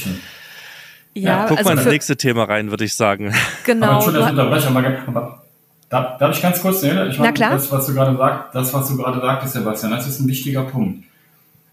ja, ja, guck also mal ins nächste Thema rein, würde ich sagen. Genau. Aber Darf, darf ich ganz kurz sehen? Ich meine, das, was du gerade sagst, das, was du gerade sagtest, Sebastian, das ist ein wichtiger Punkt.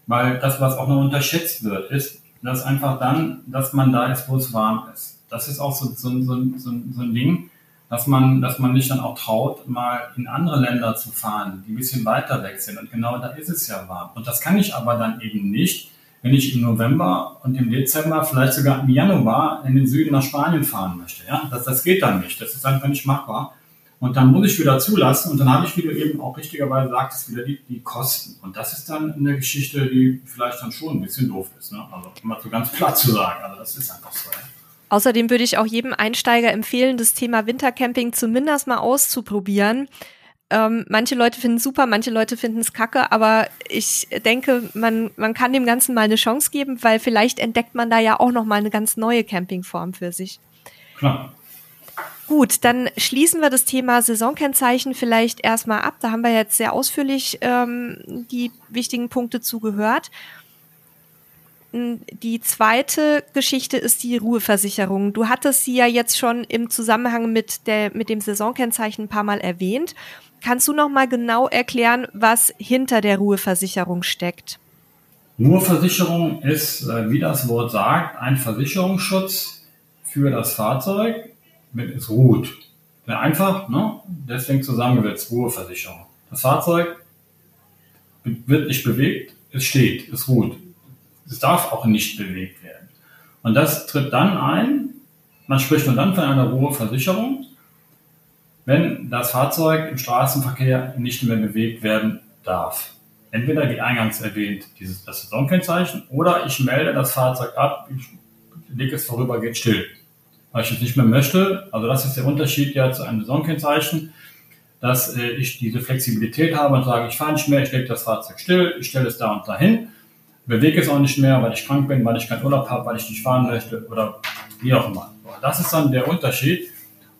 Weil das, was auch noch unterschätzt wird, ist, dass einfach dann, dass man da ist, wo es warm ist das ist auch so, so, so, so, so ein Ding, dass man, dass man sich dann auch traut, mal in andere Länder zu fahren, die ein bisschen weiter weg sind. Und genau da ist es ja warm. Und das kann ich aber dann eben nicht, wenn ich im November und im Dezember, vielleicht sogar im Januar in den Süden nach Spanien fahren möchte. Ja, das, das geht dann nicht. Das ist einfach nicht machbar. Und dann muss ich wieder zulassen und dann habe ich, wie du eben auch richtigerweise sagtest, wieder die, die Kosten. Und das ist dann eine Geschichte, die vielleicht dann schon ein bisschen doof ist. Ne? Also, mal so ganz platt zu sagen. Also, das ist einfach so. Ja? Außerdem würde ich auch jedem Einsteiger empfehlen, das Thema Wintercamping zumindest mal auszuprobieren. Ähm, manche Leute finden es super, manche Leute finden es kacke, aber ich denke, man, man kann dem Ganzen mal eine Chance geben, weil vielleicht entdeckt man da ja auch noch mal eine ganz neue Campingform für sich. Klar. Gut, dann schließen wir das Thema Saisonkennzeichen vielleicht erstmal ab. Da haben wir jetzt sehr ausführlich ähm, die wichtigen Punkte zugehört. Die zweite Geschichte ist die Ruheversicherung. Du hattest sie ja jetzt schon im Zusammenhang mit, der, mit dem Saisonkennzeichen ein paar Mal erwähnt. Kannst du noch mal genau erklären, was hinter der Ruheversicherung steckt? Ruheversicherung ist, äh, wie das Wort sagt, ein Versicherungsschutz für das Fahrzeug, wenn es ruht. Sehr einfach, ne? deswegen zusammengesetzt, Ruheversicherung. Das Fahrzeug wird nicht bewegt, es steht, es ruht. Es darf auch nicht bewegt werden. Und das tritt dann ein, man spricht nur dann von einer Ruheversicherung, wenn das Fahrzeug im Straßenverkehr nicht mehr bewegt werden darf. Entweder wie eingangs erwähnt, dieses, das Saisonkennzeichen, oder ich melde das Fahrzeug ab, ich lege es vorüber, geht still. Weil ich es nicht mehr möchte, also das ist der Unterschied ja zu einem Saisonkennzeichen, dass äh, ich diese Flexibilität habe und sage, ich fahre nicht mehr, ich lege das Fahrzeug still, ich stelle es da und dahin bewege es auch nicht mehr, weil ich krank bin, weil ich keinen Urlaub habe, weil ich nicht fahren möchte oder wie auch immer. Das ist dann der Unterschied.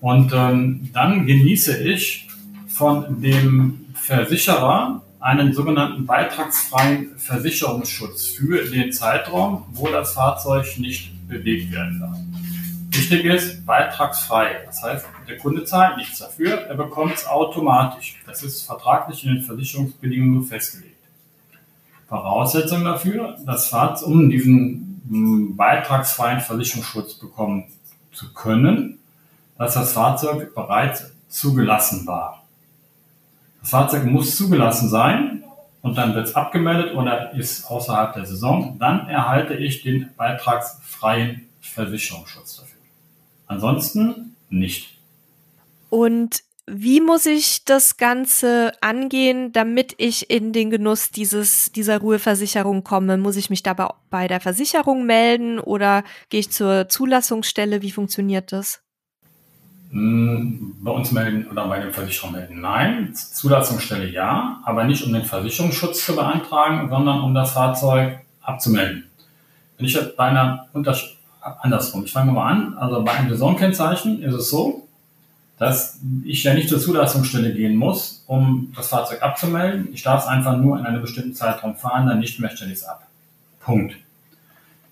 Und ähm, dann genieße ich von dem Versicherer einen sogenannten beitragsfreien Versicherungsschutz für den Zeitraum, wo das Fahrzeug nicht bewegt werden darf. Wichtig ist, beitragsfrei. Das heißt, der Kunde zahlt nichts dafür, er bekommt es automatisch. Das ist vertraglich in den Versicherungsbedingungen festgelegt. Voraussetzung dafür, das Fahrzeug, um diesen hm, beitragsfreien Versicherungsschutz bekommen zu können, dass das Fahrzeug bereits zugelassen war. Das Fahrzeug muss zugelassen sein und dann wird es abgemeldet oder ist außerhalb der Saison. Dann erhalte ich den beitragsfreien Versicherungsschutz dafür. Ansonsten nicht. Und wie muss ich das Ganze angehen, damit ich in den Genuss dieses, dieser Ruheversicherung komme? Muss ich mich dabei bei der Versicherung melden oder gehe ich zur Zulassungsstelle? Wie funktioniert das? Hm, bei uns melden oder bei der Versicherung melden. Nein, Zulassungsstelle ja, aber nicht um den Versicherungsschutz zu beantragen, sondern um das Fahrzeug abzumelden. Wenn ich bei einer andersrum, ich fange mal an, also bei einem Saisonkennzeichen ist es so, dass ich ja nicht zur Zulassungsstelle gehen muss, um das Fahrzeug abzumelden. Ich darf es einfach nur in einem bestimmten Zeitraum fahren, dann nicht mehr stelle ich es ab. Punkt.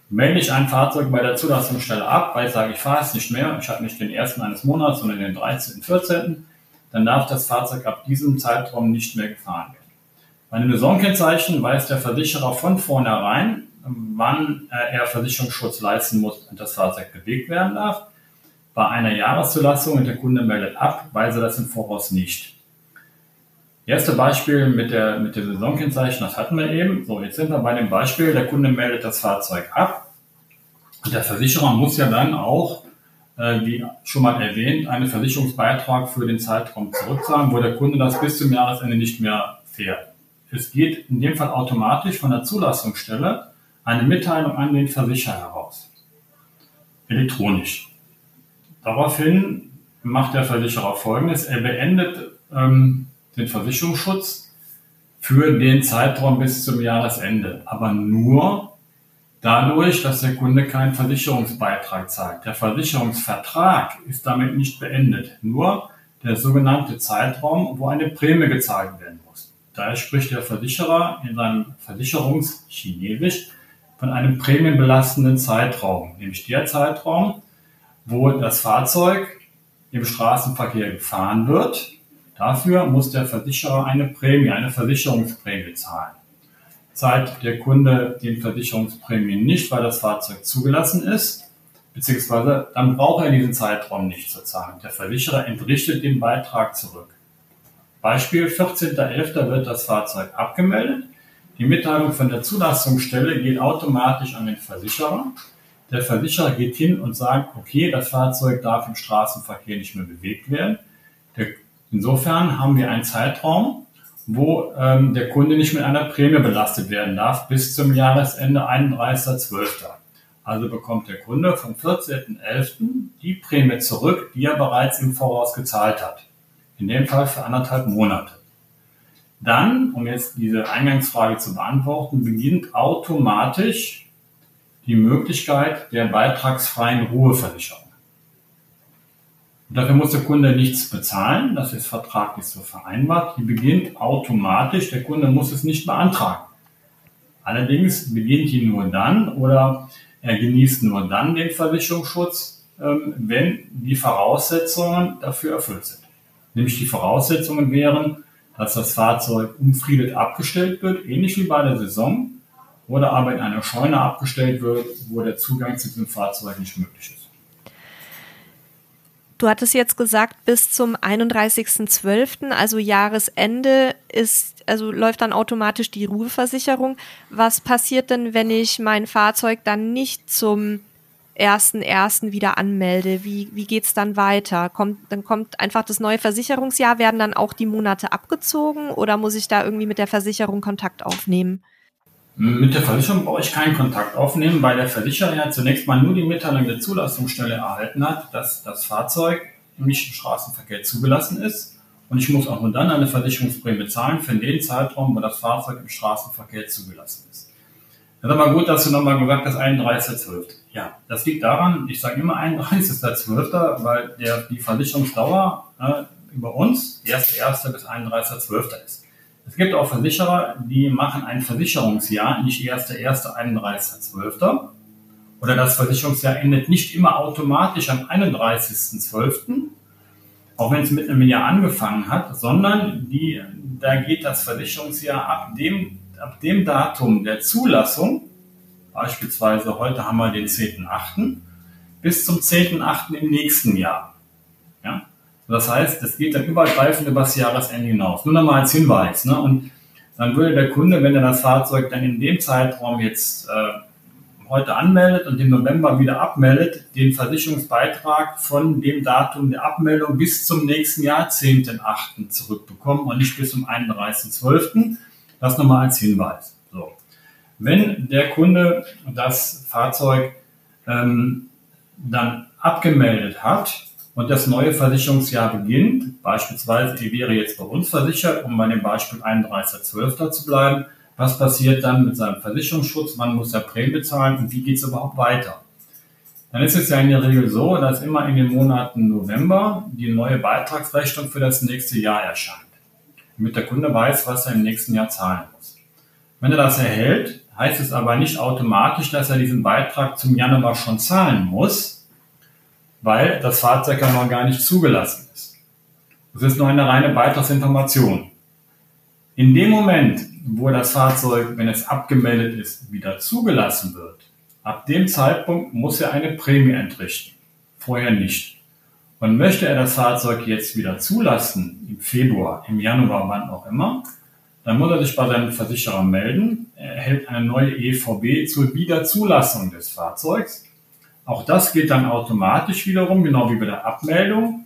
Melde ich ein Fahrzeug bei der Zulassungsstelle ab, weil ich sage, ich fahre es nicht mehr, ich habe nicht den ersten eines Monats, sondern den 13., 14., dann darf das Fahrzeug ab diesem Zeitraum nicht mehr gefahren werden. Bei einem Saisonkennzeichen weiß der Versicherer von vornherein, wann er Versicherungsschutz leisten muss und das Fahrzeug bewegt werden darf bei einer Jahreszulassung und der Kunde meldet ab, weiß er das im Voraus nicht. Erste Beispiel mit der, mit der Saisonkennzeichen, das hatten wir eben. So, jetzt sind wir bei dem Beispiel, der Kunde meldet das Fahrzeug ab. Und der Versicherer muss ja dann auch, äh, wie schon mal erwähnt, einen Versicherungsbeitrag für den Zeitraum zurückzahlen, wo der Kunde das bis zum Jahresende nicht mehr fährt. Es geht in dem Fall automatisch von der Zulassungsstelle eine Mitteilung an den Versicherer heraus. Elektronisch. Daraufhin macht der Versicherer Folgendes. Er beendet ähm, den Versicherungsschutz für den Zeitraum bis zum Jahresende, aber nur dadurch, dass der Kunde keinen Versicherungsbeitrag zahlt. Der Versicherungsvertrag ist damit nicht beendet, nur der sogenannte Zeitraum, wo eine Prämie gezahlt werden muss. Daher spricht der Versicherer in seinem Versicherungschinesisch von einem prämienbelastenden Zeitraum, nämlich der Zeitraum, wo das Fahrzeug im Straßenverkehr gefahren wird. Dafür muss der Versicherer eine Prämie, eine Versicherungsprämie zahlen. Zahlt der Kunde den Versicherungsprämie nicht, weil das Fahrzeug zugelassen ist, beziehungsweise dann braucht er diesen Zeitraum nicht zu zahlen. Der Versicherer entrichtet den Beitrag zurück. Beispiel 14.11. wird das Fahrzeug abgemeldet. Die Mitteilung von der Zulassungsstelle geht automatisch an den Versicherer. Der Versicherer geht hin und sagt, okay, das Fahrzeug darf im Straßenverkehr nicht mehr bewegt werden. Der, insofern haben wir einen Zeitraum, wo ähm, der Kunde nicht mit einer Prämie belastet werden darf bis zum Jahresende 31.12. Also bekommt der Kunde vom 14.11. die Prämie zurück, die er bereits im Voraus gezahlt hat. In dem Fall für anderthalb Monate. Dann, um jetzt diese Eingangsfrage zu beantworten, beginnt automatisch die Möglichkeit der beitragsfreien Ruheversicherung. Und dafür muss der Kunde nichts bezahlen, das ist vertraglich so vereinbart. Die beginnt automatisch, der Kunde muss es nicht beantragen. Allerdings beginnt die nur dann oder er genießt nur dann den Versicherungsschutz, ähm, wenn die Voraussetzungen dafür erfüllt sind. Nämlich die Voraussetzungen wären, dass das Fahrzeug umfriedet abgestellt wird, ähnlich wie bei der Saison, oder aber in einer Scheune abgestellt wird, wo der Zugang zu diesem Fahrzeug nicht möglich ist. Du hattest jetzt gesagt, bis zum 31.12., also Jahresende, ist, also läuft dann automatisch die Ruheversicherung. Was passiert denn, wenn ich mein Fahrzeug dann nicht zum ersten ersten wieder anmelde? Wie, wie geht's dann weiter? Kommt, dann kommt einfach das neue Versicherungsjahr, werden dann auch die Monate abgezogen oder muss ich da irgendwie mit der Versicherung Kontakt aufnehmen? Mit der Versicherung brauche ich keinen Kontakt aufnehmen, weil der Versicherer ja zunächst mal nur die Mitteilung der Zulassungsstelle erhalten hat, dass das Fahrzeug nicht im Straßenverkehr zugelassen ist. Und ich muss auch nur dann eine Versicherungsprämie zahlen für den Zeitraum, wo das Fahrzeug im Straßenverkehr zugelassen ist. Das ist aber gut, dass du nochmal gesagt hast, 31.12. Ja, das liegt daran, ich sage immer 31.12., weil der, die Versicherungsdauer äh, über uns 1.1. bis 31.12. ist. Es gibt auch Versicherer, die machen ein Versicherungsjahr, nicht 1.1., 31.12. Oder das Versicherungsjahr endet nicht immer automatisch am 31.12., auch wenn es mit einem Jahr angefangen hat, sondern die, da geht das Versicherungsjahr ab dem, ab dem Datum der Zulassung Beispielsweise heute haben wir den 10.8. bis zum 10.8. im nächsten Jahr. Ja? Das heißt, es geht dann übergreifend über das Jahresende hinaus. Nur nochmal als Hinweis. Ne? Und dann würde der Kunde, wenn er das Fahrzeug dann in dem Zeitraum jetzt äh, heute anmeldet und im November wieder abmeldet, den Versicherungsbeitrag von dem Datum der Abmeldung bis zum nächsten Jahr, 10.8. zurückbekommen und nicht bis zum 31.12. Das nochmal als Hinweis. So. Wenn der Kunde das Fahrzeug ähm, dann abgemeldet hat und das neue Versicherungsjahr beginnt, beispielsweise, die wäre jetzt bei uns versichert, um bei dem Beispiel 31.12. zu bleiben, was passiert dann mit seinem Versicherungsschutz, wann muss er Prämie bezahlen und wie geht es überhaupt weiter? Dann ist es ja in der Regel so, dass immer in den Monaten November die neue Beitragsrechnung für das nächste Jahr erscheint, damit der Kunde weiß, was er im nächsten Jahr zahlen muss. Wenn er das erhält, heißt es aber nicht automatisch, dass er diesen Beitrag zum Januar schon zahlen muss, weil das Fahrzeug ja noch gar nicht zugelassen ist. Das ist nur eine reine Beitragsinformation. In dem Moment, wo das Fahrzeug, wenn es abgemeldet ist, wieder zugelassen wird, ab dem Zeitpunkt muss er eine Prämie entrichten. Vorher nicht. Und möchte er das Fahrzeug jetzt wieder zulassen, im Februar, im Januar, wann auch immer, dann muss er sich bei seinem Versicherer melden. Er erhält eine neue EVB zur Wiederzulassung des Fahrzeugs. Auch das geht dann automatisch wiederum, genau wie bei der Abmeldung.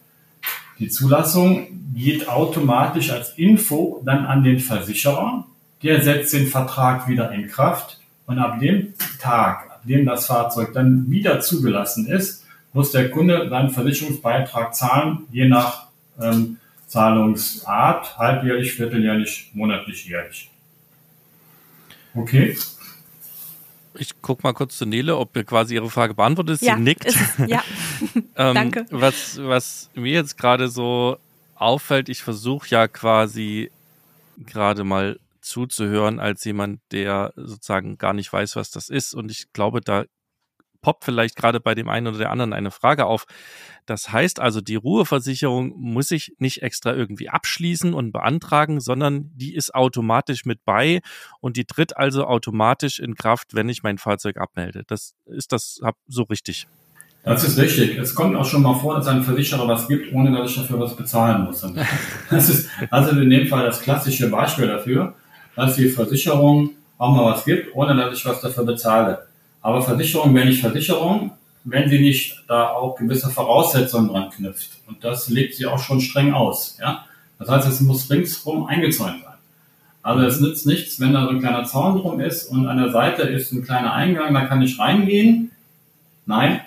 Die Zulassung geht automatisch als Info dann an den Versicherer. Der setzt den Vertrag wieder in Kraft und ab dem Tag, ab dem das Fahrzeug dann wieder zugelassen ist, muss der Kunde seinen Versicherungsbeitrag zahlen, je nach ähm, Zahlungsart, halbjährlich, vierteljährlich, monatlich, jährlich. Okay. Ich gucke mal kurz zu Nele, ob ihr quasi ihre Frage beantwortet. Ja, Sie nickt. ist, ja. ähm, Danke. Was, was mir jetzt gerade so auffällt, ich versuche ja quasi gerade mal zuzuhören als jemand, der sozusagen gar nicht weiß, was das ist. Und ich glaube, da poppt vielleicht gerade bei dem einen oder der anderen eine Frage auf. Das heißt also, die Ruheversicherung muss ich nicht extra irgendwie abschließen und beantragen, sondern die ist automatisch mit bei und die tritt also automatisch in Kraft, wenn ich mein Fahrzeug abmelde. Das ist das so richtig. Das ist richtig. Es kommt auch schon mal vor, dass ein Versicherer was gibt, ohne dass ich dafür was bezahlen muss. Das ist also in dem Fall das klassische Beispiel dafür, dass die Versicherung auch mal was gibt, ohne dass ich was dafür bezahle. Aber Versicherung wäre nicht Versicherung, wenn sie nicht da auch gewisse Voraussetzungen dran knüpft. Und das legt sie auch schon streng aus. Ja? Das heißt, es muss ringsrum eingezäunt sein. Also es nützt nichts, wenn da so ein kleiner Zaun drum ist und an der Seite ist ein kleiner Eingang, da kann ich reingehen. Nein,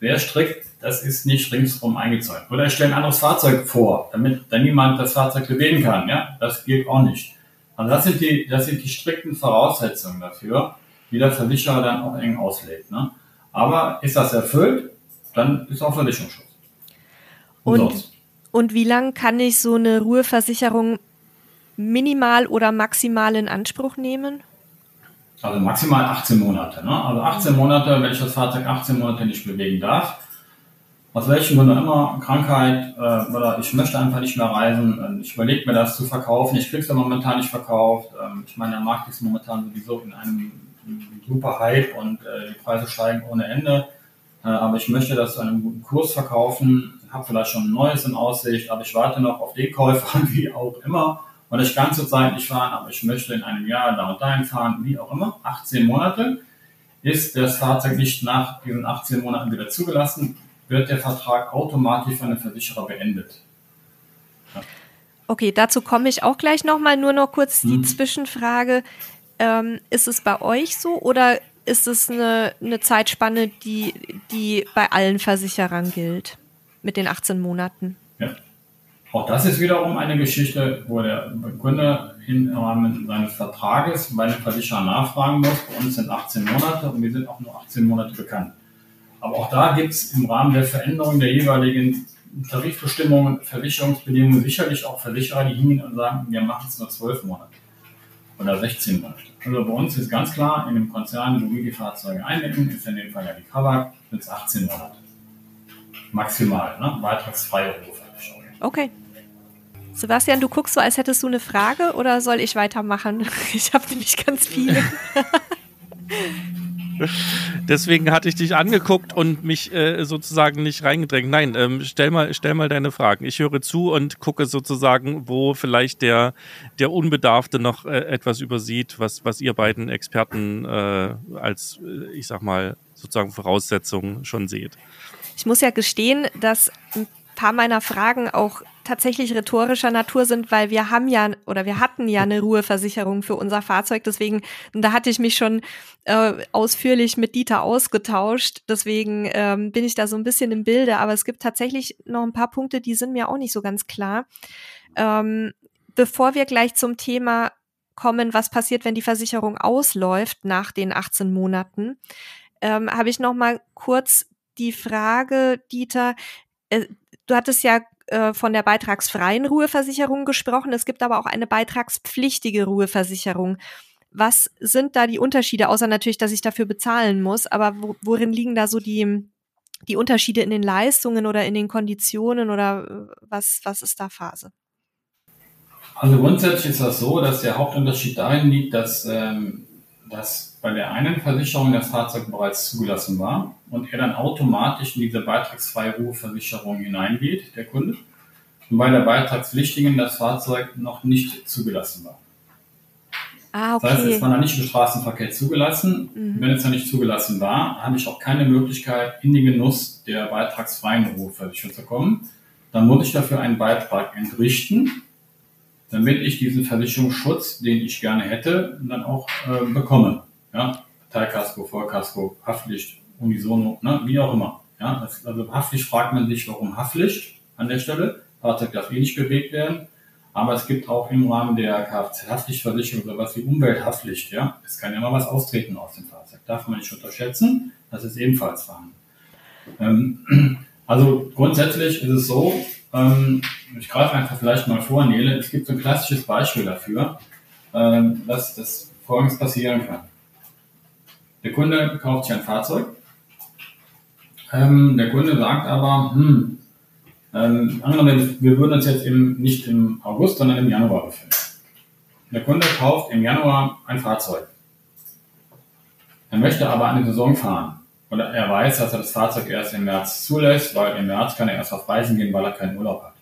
wer strickt, das ist nicht ringsrum eingezäunt. Oder ich stelle ein anderes Fahrzeug vor, damit dann niemand das Fahrzeug bewegen kann. Ja, das geht auch nicht. Also das sind die, das sind die strikten Voraussetzungen dafür die der Versicherer dann auch eng auslegt. Ne? Aber ist das erfüllt, dann ist auch Versicherungsschutz. Und, und, und wie lange kann ich so eine Ruheversicherung minimal oder maximal in Anspruch nehmen? Also maximal 18 Monate. Ne? Also 18 Monate, wenn ich das Fahrzeug 18 Monate nicht bewegen darf, aus welchen Gründen immer, Krankheit äh, oder ich möchte einfach nicht mehr reisen, ich überlege mir das zu verkaufen, ich kriege es ja momentan nicht verkauft. Ähm, ich meine, der Markt ist momentan sowieso in einem super Hype und äh, die Preise steigen ohne Ende. Äh, aber ich möchte das zu einem guten Kurs verkaufen, habe vielleicht schon ein neues in Aussicht, aber ich warte noch auf den Käufer, wie auch immer. Und ich kann zurzeit nicht fahren, aber ich möchte in einem Jahr da und dahin fahren, wie auch immer. 18 Monate ist das Fahrzeug nicht nach diesen 18 Monaten wieder zugelassen, wird der Vertrag automatisch von dem Versicherer beendet. Ja. Okay, dazu komme ich auch gleich nochmal. Nur noch kurz die hm. Zwischenfrage. Ähm, ist es bei euch so oder ist es eine, eine Zeitspanne, die, die bei allen Versicherern gilt mit den 18 Monaten? Ja. Auch das ist wiederum eine Geschichte, wo der Kunde im Rahmen seines Vertrages bei dem Versicherer nachfragen muss. Bei uns sind 18 Monate und wir sind auch nur 18 Monate bekannt. Aber auch da gibt es im Rahmen der Veränderung der jeweiligen Tarifbestimmungen, Versicherungsbedingungen sicherlich auch Versicherer, die hingehen und sagen, wir machen es nur 12 Monate oder 16 Monate. Also bei uns ist ganz klar, in dem Konzern, wo wir die Fahrzeuge eindecken, ist in dem Fall ja die Kawak, es 18 Monate. Maximal, ne? beitragsfreie Ruheversicherung. Okay. Sebastian, du guckst so, als hättest du eine Frage oder soll ich weitermachen? Ich habe nämlich ganz viele. Deswegen hatte ich dich angeguckt und mich äh, sozusagen nicht reingedrängt. Nein, ähm, stell, mal, stell mal deine Fragen. Ich höre zu und gucke sozusagen, wo vielleicht der, der Unbedarfte noch äh, etwas übersieht, was, was ihr beiden Experten äh, als, äh, ich sag mal, sozusagen Voraussetzungen schon seht. Ich muss ja gestehen, dass paar meiner Fragen auch tatsächlich rhetorischer Natur sind, weil wir haben ja oder wir hatten ja eine Ruheversicherung für unser Fahrzeug. Deswegen, da hatte ich mich schon äh, ausführlich mit Dieter ausgetauscht. Deswegen ähm, bin ich da so ein bisschen im Bilde. Aber es gibt tatsächlich noch ein paar Punkte, die sind mir auch nicht so ganz klar. Ähm, bevor wir gleich zum Thema kommen, was passiert, wenn die Versicherung ausläuft nach den 18 Monaten, ähm, habe ich noch mal kurz die Frage, Dieter, äh, du hattest ja äh, von der beitragsfreien Ruheversicherung gesprochen. Es gibt aber auch eine beitragspflichtige Ruheversicherung. Was sind da die Unterschiede, außer natürlich, dass ich dafür bezahlen muss, aber wo, worin liegen da so die, die Unterschiede in den Leistungen oder in den Konditionen oder äh, was, was ist da Phase? Also grundsätzlich ist das so, dass der Hauptunterschied darin liegt, dass, ähm, dass bei der einen Versicherung das Fahrzeug bereits zugelassen war und er dann automatisch in diese beitragsfreie Ruheversicherung hineingeht, der Kunde, und bei der beitragspflichtigen das Fahrzeug noch nicht zugelassen war. Ah, okay. Das heißt, es war noch nicht im Straßenverkehr zugelassen. Mhm. Wenn es noch nicht zugelassen war, habe ich auch keine Möglichkeit, in den Genuss der beitragsfreien Ruheversicherung zu kommen. Dann muss ich dafür einen Beitrag entrichten, damit ich diesen Versicherungsschutz, den ich gerne hätte, dann auch äh, bekomme. Ja? Teilkasko, Vollkasko, Haftpflicht, Unisono, ne? wie auch immer. Ja? Also Haftpflicht fragt man sich, warum Haftpflicht an der Stelle? Fahrzeug darf eh nicht bewegt werden. Aber es gibt auch im Rahmen der Kfz-Haftpflichtversicherung sowas wie Umwelthaftpflicht. Ja? Es kann ja mal was austreten aus dem Fahrzeug. Darf man nicht unterschätzen. Das ist ebenfalls vorhanden. Ähm, also grundsätzlich ist es so, ähm, ich greife einfach vielleicht mal vor, Nele, es gibt so ein klassisches Beispiel dafür, ähm, dass das Folgendes passieren kann. Der Kunde kauft sich ein Fahrzeug. Ähm, der Kunde sagt aber, hm, ähm, wir würden uns jetzt im, nicht im August, sondern im Januar befinden. Der Kunde kauft im Januar ein Fahrzeug. Er möchte aber eine Saison fahren. Oder er weiß, dass er das Fahrzeug erst im März zulässt, weil im März kann er erst auf Reisen gehen, weil er keinen Urlaub hat.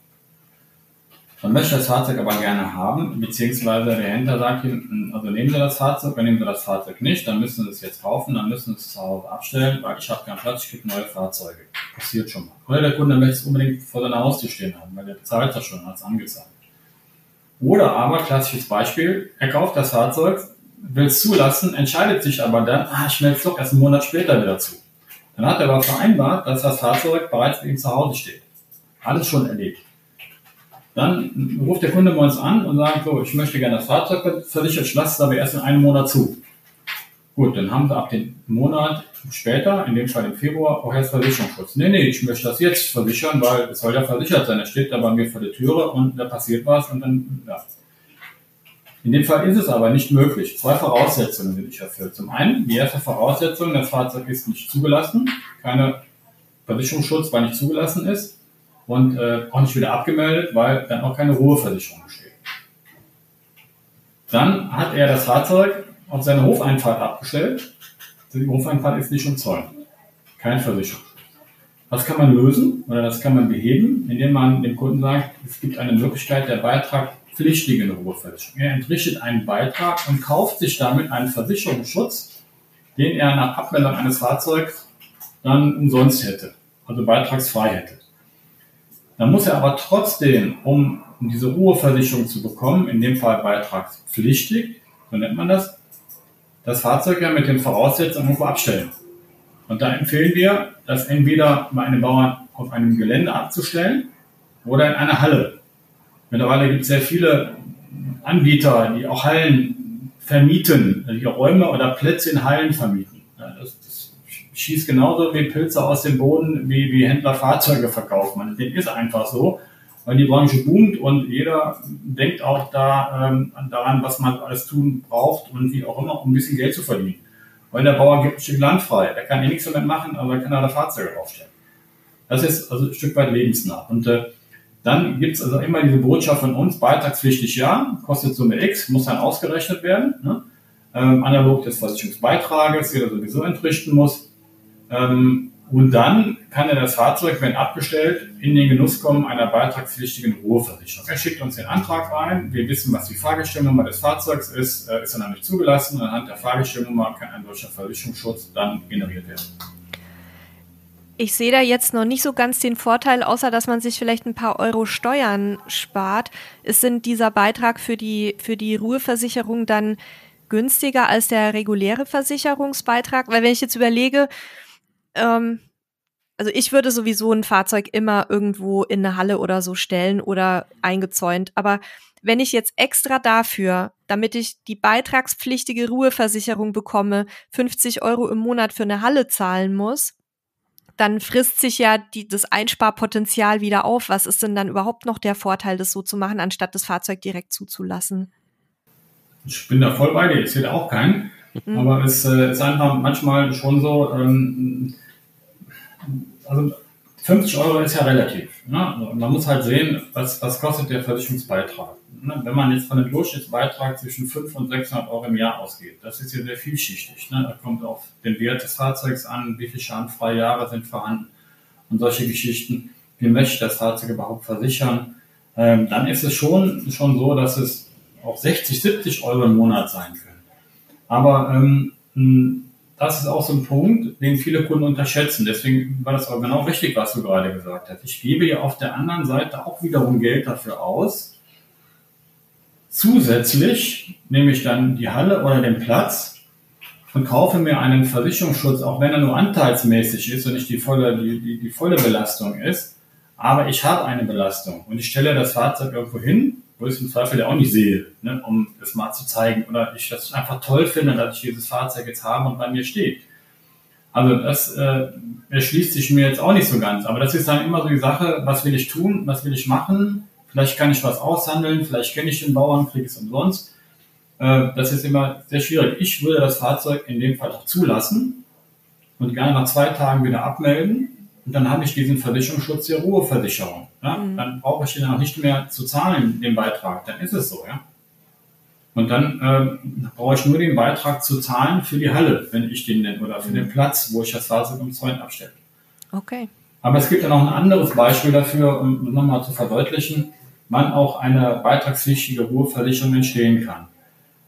Man möchte das Fahrzeug aber gerne haben, beziehungsweise der Händler sagt ihm, also nehmen Sie das Fahrzeug, wenn nehmen Sie das Fahrzeug nicht, dann müssen Sie es jetzt kaufen, dann müssen Sie es zu Hause abstellen, weil ich habe keinen Platz, ich kriege neue Fahrzeuge. Passiert schon mal. Oder der Kunde möchte es unbedingt vor seiner Haustür stehen haben, weil der bezahlt das schon, hat es angezeigt. Oder aber, klassisches Beispiel, er kauft das Fahrzeug, will es zulassen, entscheidet sich aber dann, ah, ich melde es doch erst einen Monat später wieder zu. Dann hat er aber vereinbart, dass das Fahrzeug bereits bei ihm zu Hause steht. Alles schon erledigt. Dann ruft der Kunde bei uns an und sagt so, ich möchte gerne das Fahrzeug versichert, ich lasse es aber erst in einem Monat zu. Gut, dann haben sie ab dem Monat später, in dem Fall im Februar, auch erst Versicherungsschutz. Nee, nee, ich möchte das jetzt versichern, weil es soll ja versichert sein. Er steht da bei mir vor der Türe und da passiert was und dann, ja. In dem Fall ist es aber nicht möglich. Zwei Voraussetzungen sind nicht erfüllt. Zum einen, die erste Voraussetzung, das Fahrzeug ist nicht zugelassen, keine Versicherungsschutz, weil nicht zugelassen ist und äh, auch nicht wieder abgemeldet, weil dann auch keine Ruheversicherung besteht. Dann hat er das Fahrzeug auf seine Hofeinfahrt abgestellt. Die Hofeinfahrt ist nicht umzäunt. Kein Versicherung. Das kann man lösen oder das kann man beheben, indem man dem Kunden sagt, es gibt eine Möglichkeit der beitragpflichtigen Ruheversicherung. Er entrichtet einen Beitrag und kauft sich damit einen Versicherungsschutz, den er nach Abmeldung eines Fahrzeugs dann umsonst hätte, also beitragsfrei hätte. Dann muss er aber trotzdem, um diese Ruheversicherung zu bekommen, in dem Fall beitragspflichtig, so nennt man das, das Fahrzeug ja mit den Voraussetzungen irgendwo abstellen. Und da empfehlen wir, das entweder bei einem Bauern auf einem Gelände abzustellen oder in einer Halle. Mittlerweile gibt es sehr viele Anbieter, die auch Hallen vermieten, also die Räume oder Plätze in Hallen vermieten. Das, schießt genauso wie Pilze aus dem Boden, wie, wie Händler Fahrzeuge verkaufen. Man, das ist einfach so, weil die Branche boomt und jeder denkt auch da ähm, daran, was man alles tun braucht und wie auch immer, um ein bisschen Geld zu verdienen. Weil der Bauer gibt ein Stück Land frei. Der kann eh nichts damit machen, aber er kann da Fahrzeuge draufstellen. Das ist also ein Stück weit lebensnah. Und äh, dann gibt es also immer diese Botschaft von uns, beitragspflichtig ja, kostet Summe X, muss dann ausgerechnet werden. Ne? Ähm, analog des Versicherungsbeitrages, der sowieso entrichten muss. Ähm, und dann kann er das Fahrzeug, wenn abgestellt, in den Genuss kommen einer beitragspflichtigen Ruheversicherung. Er schickt uns den Antrag rein, wir wissen, was die Fahrgestellnummer des Fahrzeugs ist, äh, ist er nicht zugelassen, anhand der Fahrgestellnummer kann ein solcher Versicherungsschutz dann generiert werden. Ich sehe da jetzt noch nicht so ganz den Vorteil, außer dass man sich vielleicht ein paar Euro Steuern spart. Ist sind dieser Beitrag für die, für die Ruheversicherung dann günstiger als der reguläre Versicherungsbeitrag? Weil wenn ich jetzt überlege, ähm, also ich würde sowieso ein Fahrzeug immer irgendwo in eine Halle oder so stellen oder eingezäunt. Aber wenn ich jetzt extra dafür, damit ich die beitragspflichtige Ruheversicherung bekomme, 50 Euro im Monat für eine Halle zahlen muss, dann frisst sich ja die, das Einsparpotenzial wieder auf. Was ist denn dann überhaupt noch der Vorteil, das so zu machen, anstatt das Fahrzeug direkt zuzulassen? Ich bin da voll bei dir. Ich sehe da auch keinen. Mhm. Aber es äh, ist einfach manchmal schon so, ähm, also 50 Euro ist ja relativ. Ne? Man muss halt sehen, was, was kostet der Versicherungsbeitrag. Ne? Wenn man jetzt von einem Durchschnittsbeitrag zwischen 500 und 600 Euro im Jahr ausgeht, das ist ja sehr vielschichtig. Ne? Da kommt auf den Wert des Fahrzeugs an, wie viele schadenfreie Jahre sind vorhanden und solche Geschichten. Wie möchte ich das Fahrzeug überhaupt versichern? Ähm, dann ist es schon, schon so, dass es auch 60, 70 Euro im Monat sein können. Aber ähm, das ist auch so ein Punkt, den viele Kunden unterschätzen. Deswegen war das aber genau richtig, was du gerade gesagt hast. Ich gebe ja auf der anderen Seite auch wiederum Geld dafür aus. Zusätzlich nehme ich dann die Halle oder den Platz und kaufe mir einen Versicherungsschutz, auch wenn er nur anteilsmäßig ist und nicht die volle, die, die, die volle Belastung ist. aber ich habe eine Belastung und ich stelle das Fahrzeug irgendwo hin, im Zweifel ja auch nicht sehe, ne, um es mal zu zeigen oder ich das einfach toll finde, dass ich dieses Fahrzeug jetzt habe und bei mir steht. Also das äh, erschließt sich mir jetzt auch nicht so ganz, aber das ist dann immer so die Sache, was will ich tun, was will ich machen, vielleicht kann ich was aushandeln, vielleicht kenne ich den Bauern, kriege es umsonst. Äh, das ist immer sehr schwierig. Ich würde das Fahrzeug in dem Fall auch zulassen und gerne nach zwei Tagen wieder abmelden und dann habe ich diesen Versicherungsschutz der Ruheversicherung. Ja? Mhm. Dann brauche ich den auch nicht mehr zu zahlen, den Beitrag. Dann ist es so, ja. Und dann äh, brauche ich nur den Beitrag zu zahlen für die Halle, wenn ich den nenne, oder für mhm. den Platz, wo ich das Fahrzeug im Zäun abstelle. Okay. Aber es gibt ja noch ein anderes Beispiel dafür, um nochmal zu verdeutlichen, wann auch eine beitragspflichtige Ruheversicherung entstehen kann.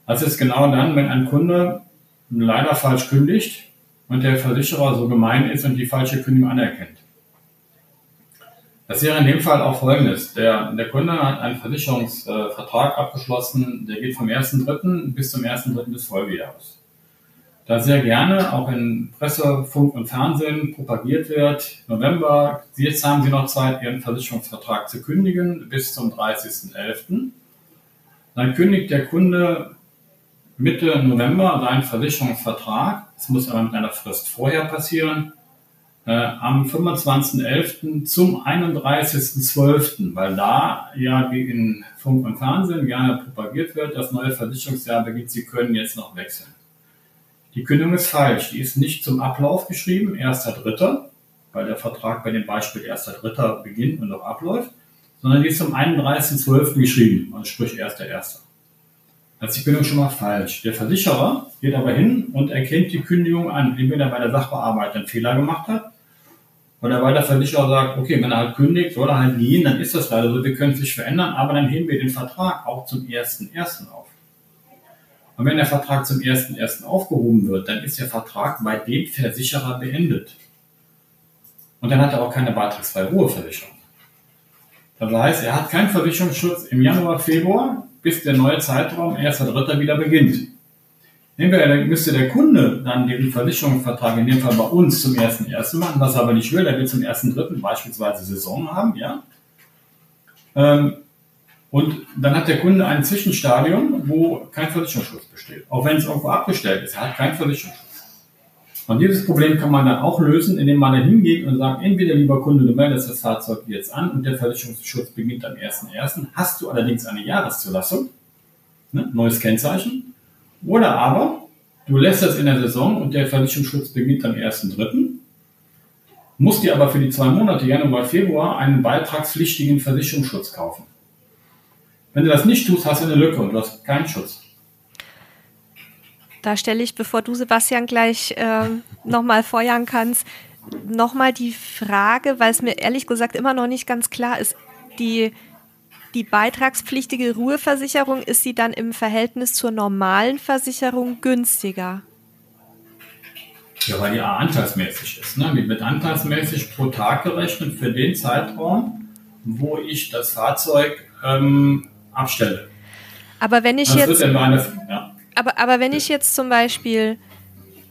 Das ist genau dann, wenn ein Kunde leider falsch kündigt und der Versicherer so gemein ist und die falsche Kündigung anerkennt. Das wäre in dem Fall auch folgendes. Der, der Kunde hat einen Versicherungsvertrag abgeschlossen, der geht vom 1.3. bis zum 1.3. des Folgejahres. Da sehr gerne auch in Presse, Funk und Fernsehen propagiert wird, November, jetzt haben Sie noch Zeit, Ihren Versicherungsvertrag zu kündigen bis zum 30.11. Dann kündigt der Kunde Mitte November seinen Versicherungsvertrag. Es muss aber mit einer Frist vorher passieren äh, am 25.11. zum 31.12., weil da ja in Funk und Fernsehen gerne propagiert wird, das neue Versicherungsjahr beginnt, Sie können jetzt noch wechseln. Die Kündigung ist falsch, die ist nicht zum Ablauf geschrieben, 1.3., weil der Vertrag bei dem Beispiel 1.3. beginnt und noch abläuft, sondern die ist zum 31.12. geschrieben, also sprich 1.1. Das ist die Kündigung schon mal falsch. Der Versicherer geht aber hin und erkennt die Kündigung an, entweder weil der Sachbearbeiter einen Fehler gemacht hat weil der Versicherer sagt, okay, wenn er halt kündigt, soll er halt gehen, dann ist das leider so, wir können es nicht verändern, aber dann heben wir den Vertrag auch zum 1.1. auf. Und wenn der Vertrag zum 1.1. aufgehoben wird, dann ist der Vertrag bei dem Versicherer beendet. Und dann hat er auch keine beitragsfreie Ruheversicherung. Das heißt, er hat keinen Versicherungsschutz im Januar, Februar, bis der neue Zeitraum 1.3. wieder beginnt. Entweder müsste der Kunde dann den Versicherungsvertrag in dem Fall bei uns zum 1.1. machen, was er aber nicht will, der will zum 1.3. beispielsweise Saison haben, ja. Ähm, und dann hat der Kunde ein Zwischenstadium, wo kein Versicherungsschutz besteht. Auch wenn es irgendwo abgestellt ist, er hat keinen Versicherungsschutz. Und dieses Problem kann man dann auch lösen, indem man dann hingeht und sagt, entweder lieber Kunde, du meldest das Fahrzeug jetzt an und der Versicherungsschutz beginnt am 1.1. Hast du allerdings eine Jahreszulassung, ne, neues Kennzeichen, oder aber du lässt das in der Saison und der Versicherungsschutz beginnt am 1.3., musst dir aber für die zwei Monate Januar, Februar einen beitragspflichtigen Versicherungsschutz kaufen. Wenn du das nicht tust, hast du eine Lücke und du hast keinen Schutz. Da stelle ich, bevor du Sebastian gleich äh, nochmal feuern kannst, nochmal die Frage, weil es mir ehrlich gesagt immer noch nicht ganz klar ist, die die beitragspflichtige Ruheversicherung, ist sie dann im Verhältnis zur normalen Versicherung günstiger? Ja, weil die anteilsmäßig ist. Ne? Die wird anteilsmäßig pro Tag gerechnet für den Zeitraum, wo ich das Fahrzeug ähm, abstelle. Aber wenn ich das jetzt. Eine, ja. aber, aber wenn ich jetzt zum Beispiel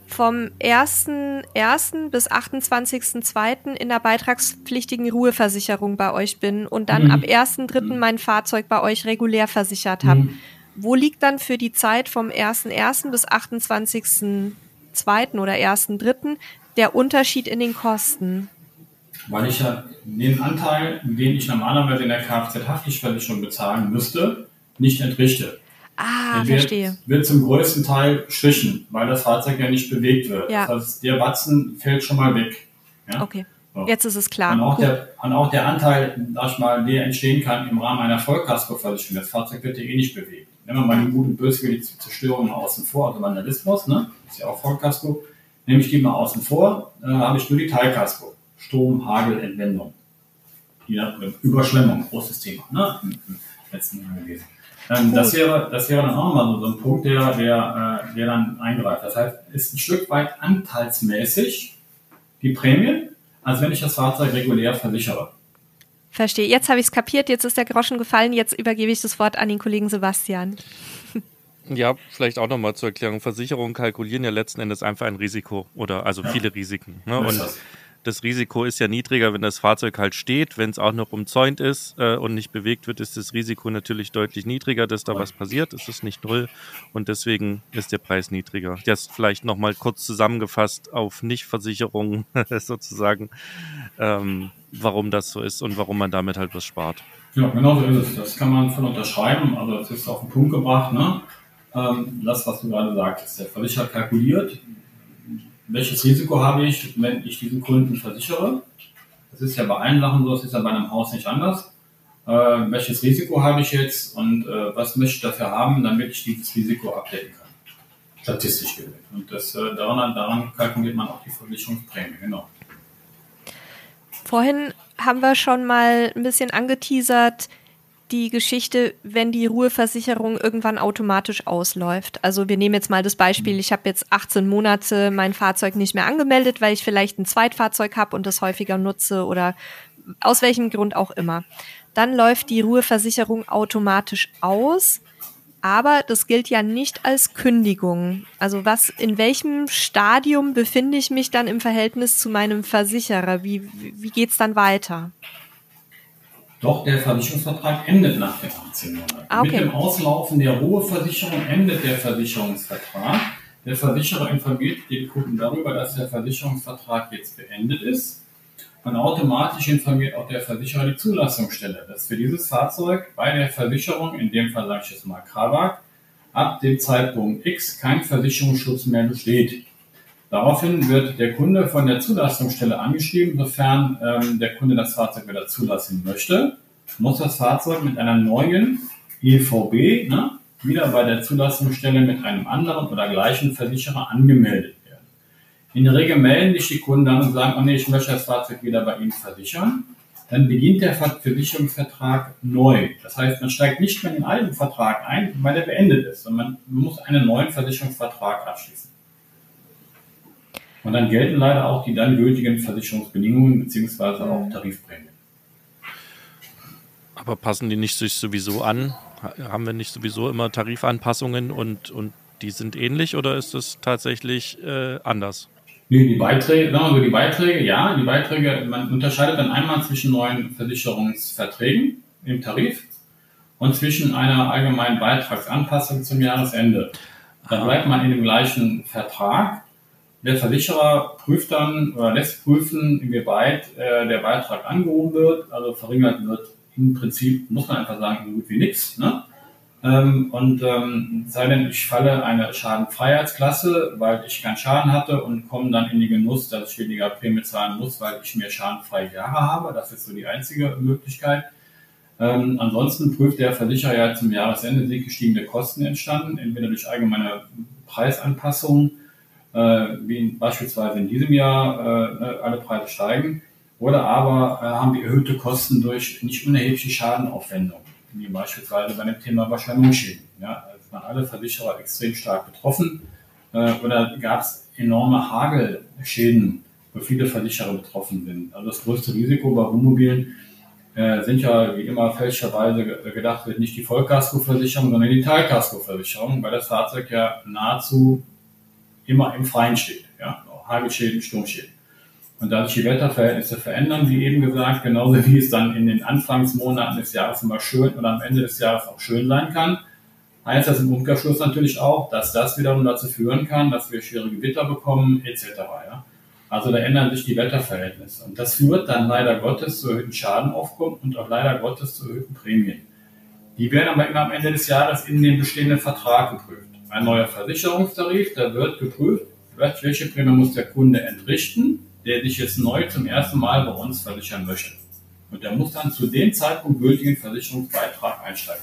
vom 1.1. bis 28.2. in der beitragspflichtigen Ruheversicherung bei euch bin und dann mhm. ab 1.3. Mhm. mein Fahrzeug bei euch regulär versichert habe. Mhm. Wo liegt dann für die Zeit vom 1.1. bis 28.2. oder 1.3. der Unterschied in den Kosten? Weil ich ja den Anteil, den ich normalerweise in der Kfz-Haftpflichtversicherung bezahlen müsste, nicht entrichte. Ah, wird, verstehe. Wird zum größten Teil gestrichen, weil das Fahrzeug ja nicht bewegt wird. Ja. Das heißt, der Batzen fällt schon mal weg. Ja? Okay. So. Jetzt ist es klar. Und auch, der, und auch der Anteil, sag ich mal, der entstehen kann im Rahmen einer Vollkaskoversicherung. Das Fahrzeug wird ja eh nicht bewegt. Nehmen wir mal die gute böswillige Zerstörung außen vor, also Vandalismus, ne? ist ja auch Vollkasko. Nehme ich die mal außen vor, äh, habe ich nur die Teilkasko. Sturm, Hagel, Entwendung. Ja, Überschwemmung, großes Thema, ne? Im letzten Jahr gewesen. Ähm, das, wäre, das wäre dann auch mal so, ein Punkt, der, der, äh, der dann eingreift. Das heißt, ist ein Stück weit anteilsmäßig die Prämie, als wenn ich das Fahrzeug regulär versichere. Verstehe. Jetzt habe ich es kapiert, jetzt ist der Groschen gefallen, jetzt übergebe ich das Wort an den Kollegen Sebastian. Ja, vielleicht auch nochmal zur Erklärung. Versicherungen kalkulieren ja letzten Endes einfach ein Risiko oder also ja. viele Risiken. Ne? Und das Risiko ist ja niedriger, wenn das Fahrzeug halt steht. Wenn es auch noch umzäunt ist äh, und nicht bewegt wird, ist das Risiko natürlich deutlich niedriger, dass da was passiert. Es ist nicht null und deswegen ist der Preis niedriger. Jetzt vielleicht nochmal kurz zusammengefasst auf Nichtversicherungen sozusagen, ähm, warum das so ist und warum man damit halt was spart. Ja, genau so ist es. Das kann man voll unterschreiben. Also das ist auf den Punkt gebracht. Ne? Ähm, das, was du gerade sagtest, der Versicherer kalkuliert, welches Risiko habe ich, wenn ich diesen Kunden versichere. Das ist ja bei allen Sachen so, das ist ja bei einem Haus nicht anders. Äh, welches Risiko habe ich jetzt und äh, was möchte ich dafür haben, damit ich dieses Risiko abdecken kann. Statistisch gesehen. Und das, äh, daran, daran kalkuliert man auch die Versicherungsprämie, genau. Vorhin haben wir schon mal ein bisschen angeteasert, die Geschichte, wenn die Ruheversicherung irgendwann automatisch ausläuft. Also wir nehmen jetzt mal das Beispiel, ich habe jetzt 18 Monate mein Fahrzeug nicht mehr angemeldet, weil ich vielleicht ein Zweitfahrzeug habe und das häufiger nutze oder aus welchem Grund auch immer. Dann läuft die Ruheversicherung automatisch aus, aber das gilt ja nicht als Kündigung. Also was, in welchem Stadium befinde ich mich dann im Verhältnis zu meinem Versicherer? Wie, wie geht's dann weiter? Doch der Versicherungsvertrag endet nach den 18 Monaten. Ah, okay. Mit dem Auslaufen der Ruheversicherung endet der Versicherungsvertrag. Der Versicherer informiert den Kunden darüber, dass der Versicherungsvertrag jetzt beendet ist. Und automatisch informiert auch der Versicherer die Zulassungsstelle, dass für dieses Fahrzeug bei der Versicherung, in dem Fall sage ich jetzt mal Krawak, ab dem Zeitpunkt X kein Versicherungsschutz mehr besteht. Daraufhin wird der Kunde von der Zulassungsstelle angeschrieben, sofern ähm, der Kunde das Fahrzeug wieder zulassen möchte, muss das Fahrzeug mit einer neuen EVB ne, wieder bei der Zulassungsstelle mit einem anderen oder gleichen Versicherer angemeldet werden. In der Regel melden sich die Kunden dann und sagen, oh nee, ich möchte das Fahrzeug wieder bei Ihnen versichern. Dann beginnt der Versicherungsvertrag neu. Das heißt, man steigt nicht mehr in den alten Vertrag ein, weil der beendet ist, sondern man muss einen neuen Versicherungsvertrag abschließen. Und dann gelten leider auch die dann gültigen Versicherungsbedingungen beziehungsweise auch Tarifprämien. Aber passen die nicht sich sowieso an? Haben wir nicht sowieso immer Tarifanpassungen und, und die sind ähnlich oder ist das tatsächlich äh, anders? Nee, die Beiträge, also die Beiträge, ja, die Beiträge, man unterscheidet dann einmal zwischen neuen Versicherungsverträgen im Tarif und zwischen einer allgemeinen Beitragsanpassung zum Jahresende. Dann bleibt man in dem gleichen Vertrag, der Versicherer prüft dann oder lässt prüfen, inwieweit äh, der Beitrag angehoben wird, also verringert wird. Im Prinzip muss man einfach sagen, so gut wie nichts. Ne? Ähm, und ähm, sei denn, ich falle eine Schadenfreiheitsklasse, weil ich keinen Schaden hatte und komme dann in den Genuss, dass ich weniger Prämie zahlen muss, weil ich mehr schadenfreie Jahre habe. Das ist so die einzige Möglichkeit. Ähm, ansonsten prüft der Versicherer ja zum Jahresende, sind gestiegene Kosten entstanden, entweder durch allgemeine Preisanpassungen wie beispielsweise in diesem Jahr äh, ne, alle Preise steigen, oder aber äh, haben wir erhöhte Kosten durch nicht unerhebliche Schadenaufwendungen, wie beispielsweise bei dem Thema Überschwemmungsschäden. Ja, da waren alle Versicherer extrem stark betroffen, oder gab es enorme Hagelschäden, wo viele Versicherer betroffen sind. Also das größte Risiko bei Wohnmobilen äh, sind ja wie immer fälschlicherweise gedacht wird, nicht die Vollkaskoversicherung, sondern die Teilkaskoversicherung, weil das Fahrzeug ja nahezu immer im Freien steht. Ja? Hagelschäden, Sturmschäden. Und da sich die Wetterverhältnisse verändern, wie eben gesagt, genauso wie es dann in den Anfangsmonaten des Jahres immer schön oder am Ende des Jahres auch schön sein kann, heißt das im Umkehrschluss natürlich auch, dass das wiederum dazu führen kann, dass wir schwere Gewitter bekommen, etc. Ja? Also da ändern sich die Wetterverhältnisse. Und das führt dann leider Gottes zu erhöhten Schadenaufkommen und auch leider Gottes zu erhöhten Prämien. Die werden aber immer am Ende des Jahres in den bestehenden Vertrag geprüft ein neuer Versicherungstarif, da wird geprüft, welche Prämie muss der Kunde entrichten, der sich jetzt neu zum ersten Mal bei uns versichern möchte. Und der muss dann zu dem Zeitpunkt gültigen Versicherungsbeitrag einsteigen.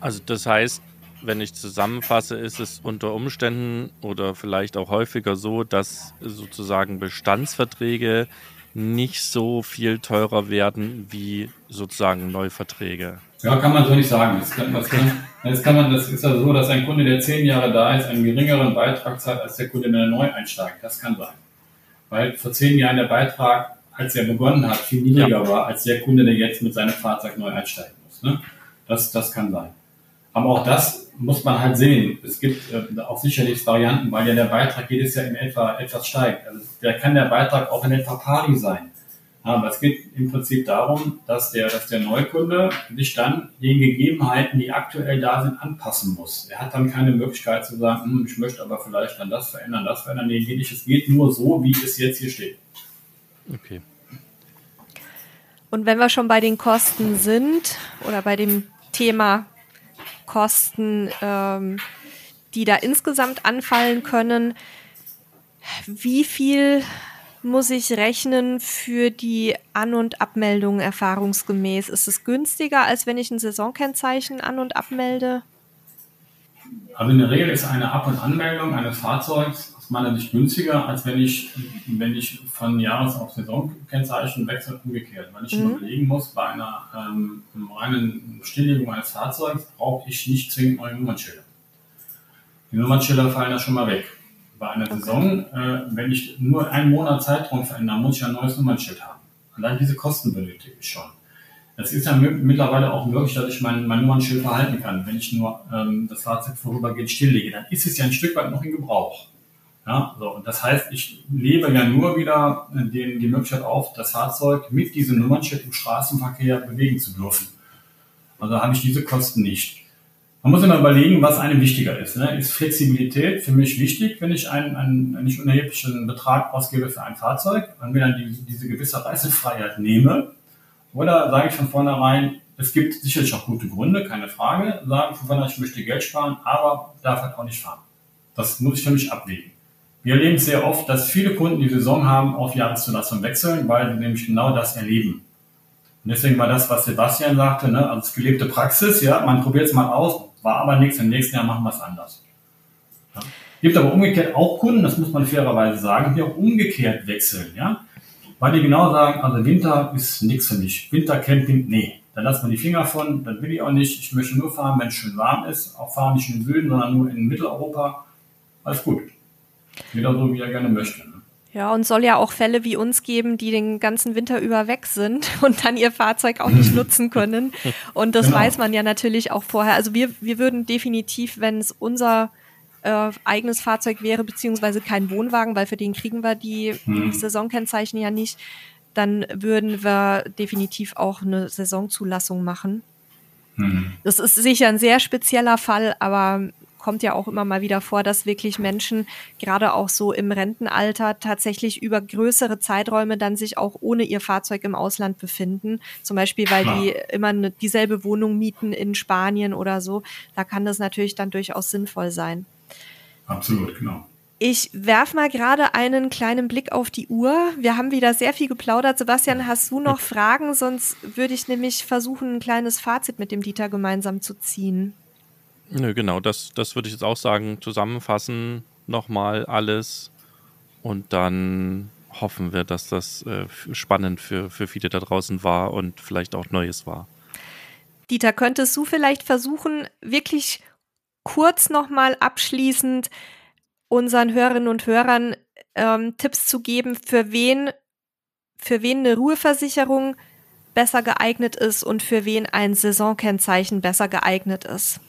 Also das heißt, wenn ich zusammenfasse, ist es unter Umständen oder vielleicht auch häufiger so, dass sozusagen Bestandsverträge nicht so viel teurer werden wie sozusagen Neuverträge. Ja, kann man so nicht sagen. Das kann, das kann, das kann man, das ist ja so, dass ein Kunde, der zehn Jahre da ist, einen geringeren Beitrag zahlt als der Kunde, der neu einsteigt. Das kann sein. Weil vor zehn Jahren der Beitrag, als er begonnen hat, viel niedriger ja. war als der Kunde, der jetzt mit seinem Fahrzeug neu einsteigen muss. Ne? Das, das kann sein. Aber auch das muss man halt sehen. Es gibt äh, auch sicherlich Varianten, weil ja der Beitrag jedes Jahr in etwa etwas steigt. Also der kann der Beitrag auch in etwa pari sein. Aber es geht im Prinzip darum, dass der, dass der Neukunde sich dann den Gegebenheiten, die aktuell da sind, anpassen muss. Er hat dann keine Möglichkeit zu sagen, hm, ich möchte aber vielleicht dann das verändern, das verändern. Nee, geht nicht. Es geht nur so, wie es jetzt hier steht. Okay. Und wenn wir schon bei den Kosten sind oder bei dem Thema Kosten, ähm, die da insgesamt anfallen können, wie viel muss ich rechnen für die An- und Abmeldung erfahrungsgemäß? Ist es günstiger, als wenn ich ein Saisonkennzeichen an- und abmelde? Also in der Regel ist eine Ab- und Anmeldung eines Fahrzeugs aus meiner Sicht günstiger, als wenn ich, wenn ich von Jahres- auf Saisonkennzeichen wechsle, umgekehrt. Weil ich mhm. überlegen muss, bei einer ähm, reinen Stilllegung eines Fahrzeugs brauche ich nicht zwingend neue Nummernschilder. Die Nummernschilder fallen da schon mal weg bei einer okay. Saison, äh, wenn ich nur einen Monat Zeitraum verändere, muss ich ein neues Nummernschild haben. Allein diese Kosten benötige ich schon. Es ist ja mittlerweile auch möglich, dass ich mein, mein Nummernschild verhalten kann. Wenn ich nur ähm, das Fahrzeug vorübergehend stilllege, dann ist es ja ein Stück weit noch in Gebrauch. Ja, so, und das heißt, ich lebe ja nur wieder den, die Möglichkeit auf, das Fahrzeug mit diesem Nummernschild im Straßenverkehr bewegen zu dürfen. Also habe ich diese Kosten nicht. Man muss immer überlegen, was einem wichtiger ist. Ne? Ist Flexibilität für mich wichtig, wenn ich einen, einen nicht unerheblichen Betrag ausgebe für ein Fahrzeug und mir dann die, diese gewisse Reisefreiheit nehme? Oder sage ich von vornherein, es gibt sicherlich auch gute Gründe, keine Frage, sagen von vornherein, ich möchte Geld sparen, aber darf halt auch nicht fahren. Das muss ich für mich abwägen. Wir erleben sehr oft, dass viele Kunden die Saison haben auf Jahreszulassung wechseln, weil sie nämlich genau das erleben. Und deswegen war das, was Sebastian sagte, ne, als gelebte Praxis, ja, man probiert es mal aus, war aber nichts, im nächsten Jahr machen wir es anders. Ja. Gibt aber umgekehrt auch Kunden, das muss man fairerweise sagen, die auch umgekehrt wechseln, ja. Weil die genau sagen, also Winter ist nichts für mich. Wintercamping, nee. Da lassen wir die Finger von, das will ich auch nicht. Ich möchte nur fahren, wenn es schön warm ist. Auch fahren nicht in den Süden, sondern nur in Mitteleuropa. Alles gut. Jeder so, wie er gerne möchte. Ja, und soll ja auch Fälle wie uns geben, die den ganzen Winter über weg sind und dann ihr Fahrzeug auch nicht nutzen können. Und das genau. weiß man ja natürlich auch vorher. Also wir, wir würden definitiv, wenn es unser äh, eigenes Fahrzeug wäre, beziehungsweise kein Wohnwagen, weil für den kriegen wir die hm. Saisonkennzeichen ja nicht, dann würden wir definitiv auch eine Saisonzulassung machen. Hm. Das ist sicher ein sehr spezieller Fall, aber kommt ja auch immer mal wieder vor, dass wirklich Menschen gerade auch so im Rentenalter tatsächlich über größere Zeiträume dann sich auch ohne ihr Fahrzeug im Ausland befinden. Zum Beispiel, weil die immer eine, dieselbe Wohnung mieten in Spanien oder so. Da kann das natürlich dann durchaus sinnvoll sein. Absolut, genau. Ich werf mal gerade einen kleinen Blick auf die Uhr. Wir haben wieder sehr viel geplaudert. Sebastian, hast du noch Fragen? Sonst würde ich nämlich versuchen, ein kleines Fazit mit dem Dieter gemeinsam zu ziehen. Nö, genau, das, das würde ich jetzt auch sagen. Zusammenfassen nochmal alles und dann hoffen wir, dass das äh, spannend für, für viele da draußen war und vielleicht auch Neues war. Dieter, könntest du vielleicht versuchen, wirklich kurz nochmal abschließend unseren Hörerinnen und Hörern ähm, Tipps zu geben, für wen, für wen eine Ruheversicherung besser geeignet ist und für wen ein Saisonkennzeichen besser geeignet ist?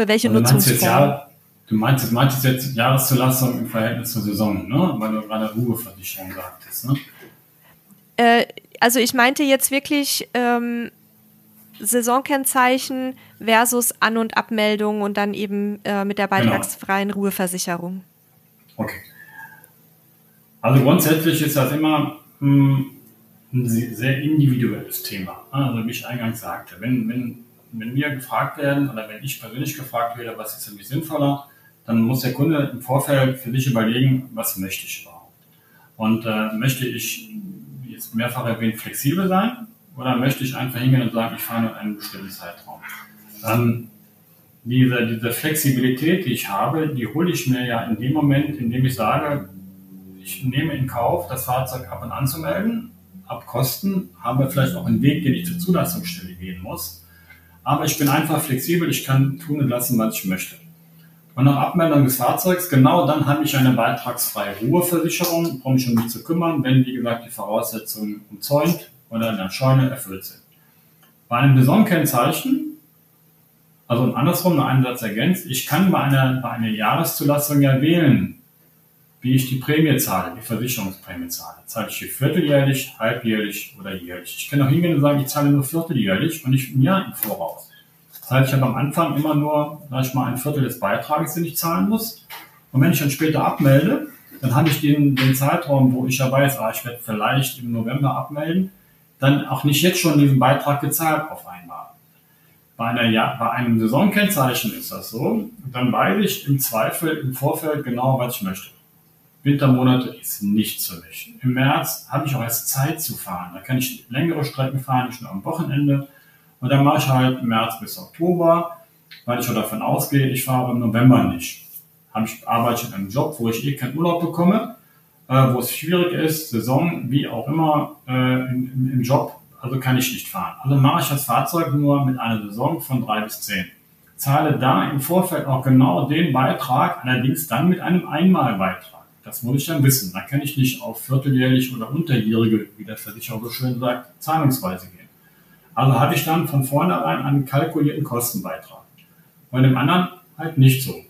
Für welche also Nutzungsform? Du meinst, meinst jetzt Jahreszulassung im Verhältnis zur Saison, ne? weil du gerade Ruheversicherung sagtest. Ne? Äh, also ich meinte jetzt wirklich ähm, Saisonkennzeichen versus An- und Abmeldung und dann eben äh, mit der genau. beitragsfreien genau. Ruheversicherung. Okay. Also grundsätzlich ist das immer mh, hm, ein sehr individuelles Thema. Ne? Also wie ich eingangs sagte, wenn, wenn wenn wir gefragt werden oder wenn ich persönlich gefragt werde, was ist für mich sinnvoller, dann muss der Kunde im Vorfeld für sich überlegen, was möchte ich überhaupt. Und äh, möchte ich jetzt mehrfach erwähnt flexibel sein oder möchte ich einfach hingehen und sagen, ich fahre nur einen bestimmten Zeitraum. Ähm, diese, diese Flexibilität, die ich habe, die hole ich mir ja in dem Moment, in dem ich sage, ich nehme in Kauf, das Fahrzeug ab und anzumelden, ab Kosten, habe vielleicht auch einen Weg, den ich zur Zulassungsstelle gehen muss aber ich bin einfach flexibel, ich kann tun und lassen, was ich möchte. Und nach Abmeldung des Fahrzeugs, genau dann habe ich eine beitragsfreie Ruheversicherung, um mich um mich zu kümmern, wenn, wie gesagt, die Voraussetzungen umzäunt oder in der Scheune erfüllt sind. Bei einem Saisonkennzeichen Also andersrum, noch einen Satz ergänzt. Ich kann bei einer, bei einer Jahreszulassung ja wählen, wie ich die Prämie zahle, die Versicherungsprämie zahle. Zahle ich die vierteljährlich, halbjährlich oder jährlich? Ich kann auch hingehen und sagen, ich zahle nur vierteljährlich und nicht ein Jahr im Voraus. Das heißt, ich habe am Anfang immer nur, sag ich mal, ein Viertel des Beitrages, den ich zahlen muss. Und wenn ich dann später abmelde, dann habe ich den, den Zeitraum, wo ich ja weiß, ah, ich werde vielleicht im November abmelden, dann auch nicht jetzt schon diesen Beitrag gezahlt auf einmal. Bei, einer, ja, bei einem Saisonkennzeichen ist das so. Dann weiß ich im Zweifel im Vorfeld genau, was ich möchte. Wintermonate ist nichts für mich. Im März habe ich auch erst Zeit zu fahren. Da kann ich längere Strecken fahren, nicht nur am Wochenende. Und dann mache ich halt März bis Oktober, weil ich schon davon ausgehe, ich fahre im November nicht. Habe ich, arbeite in einem Job, wo ich eh keinen Urlaub bekomme, äh, wo es schwierig ist, Saison, wie auch immer, äh, im, im Job, also kann ich nicht fahren. Also mache ich das Fahrzeug nur mit einer Saison von drei bis zehn. Zahle da im Vorfeld auch genau den Beitrag, allerdings dann mit einem Einmalbeitrag. Das muss ich dann wissen. Da kann ich nicht auf vierteljährlich oder unterjährige, wie der Versicherer so schön sagt, Zahlungsweise gehen. Also habe ich dann von vornherein einen kalkulierten Kostenbeitrag. Bei dem anderen halt nicht so.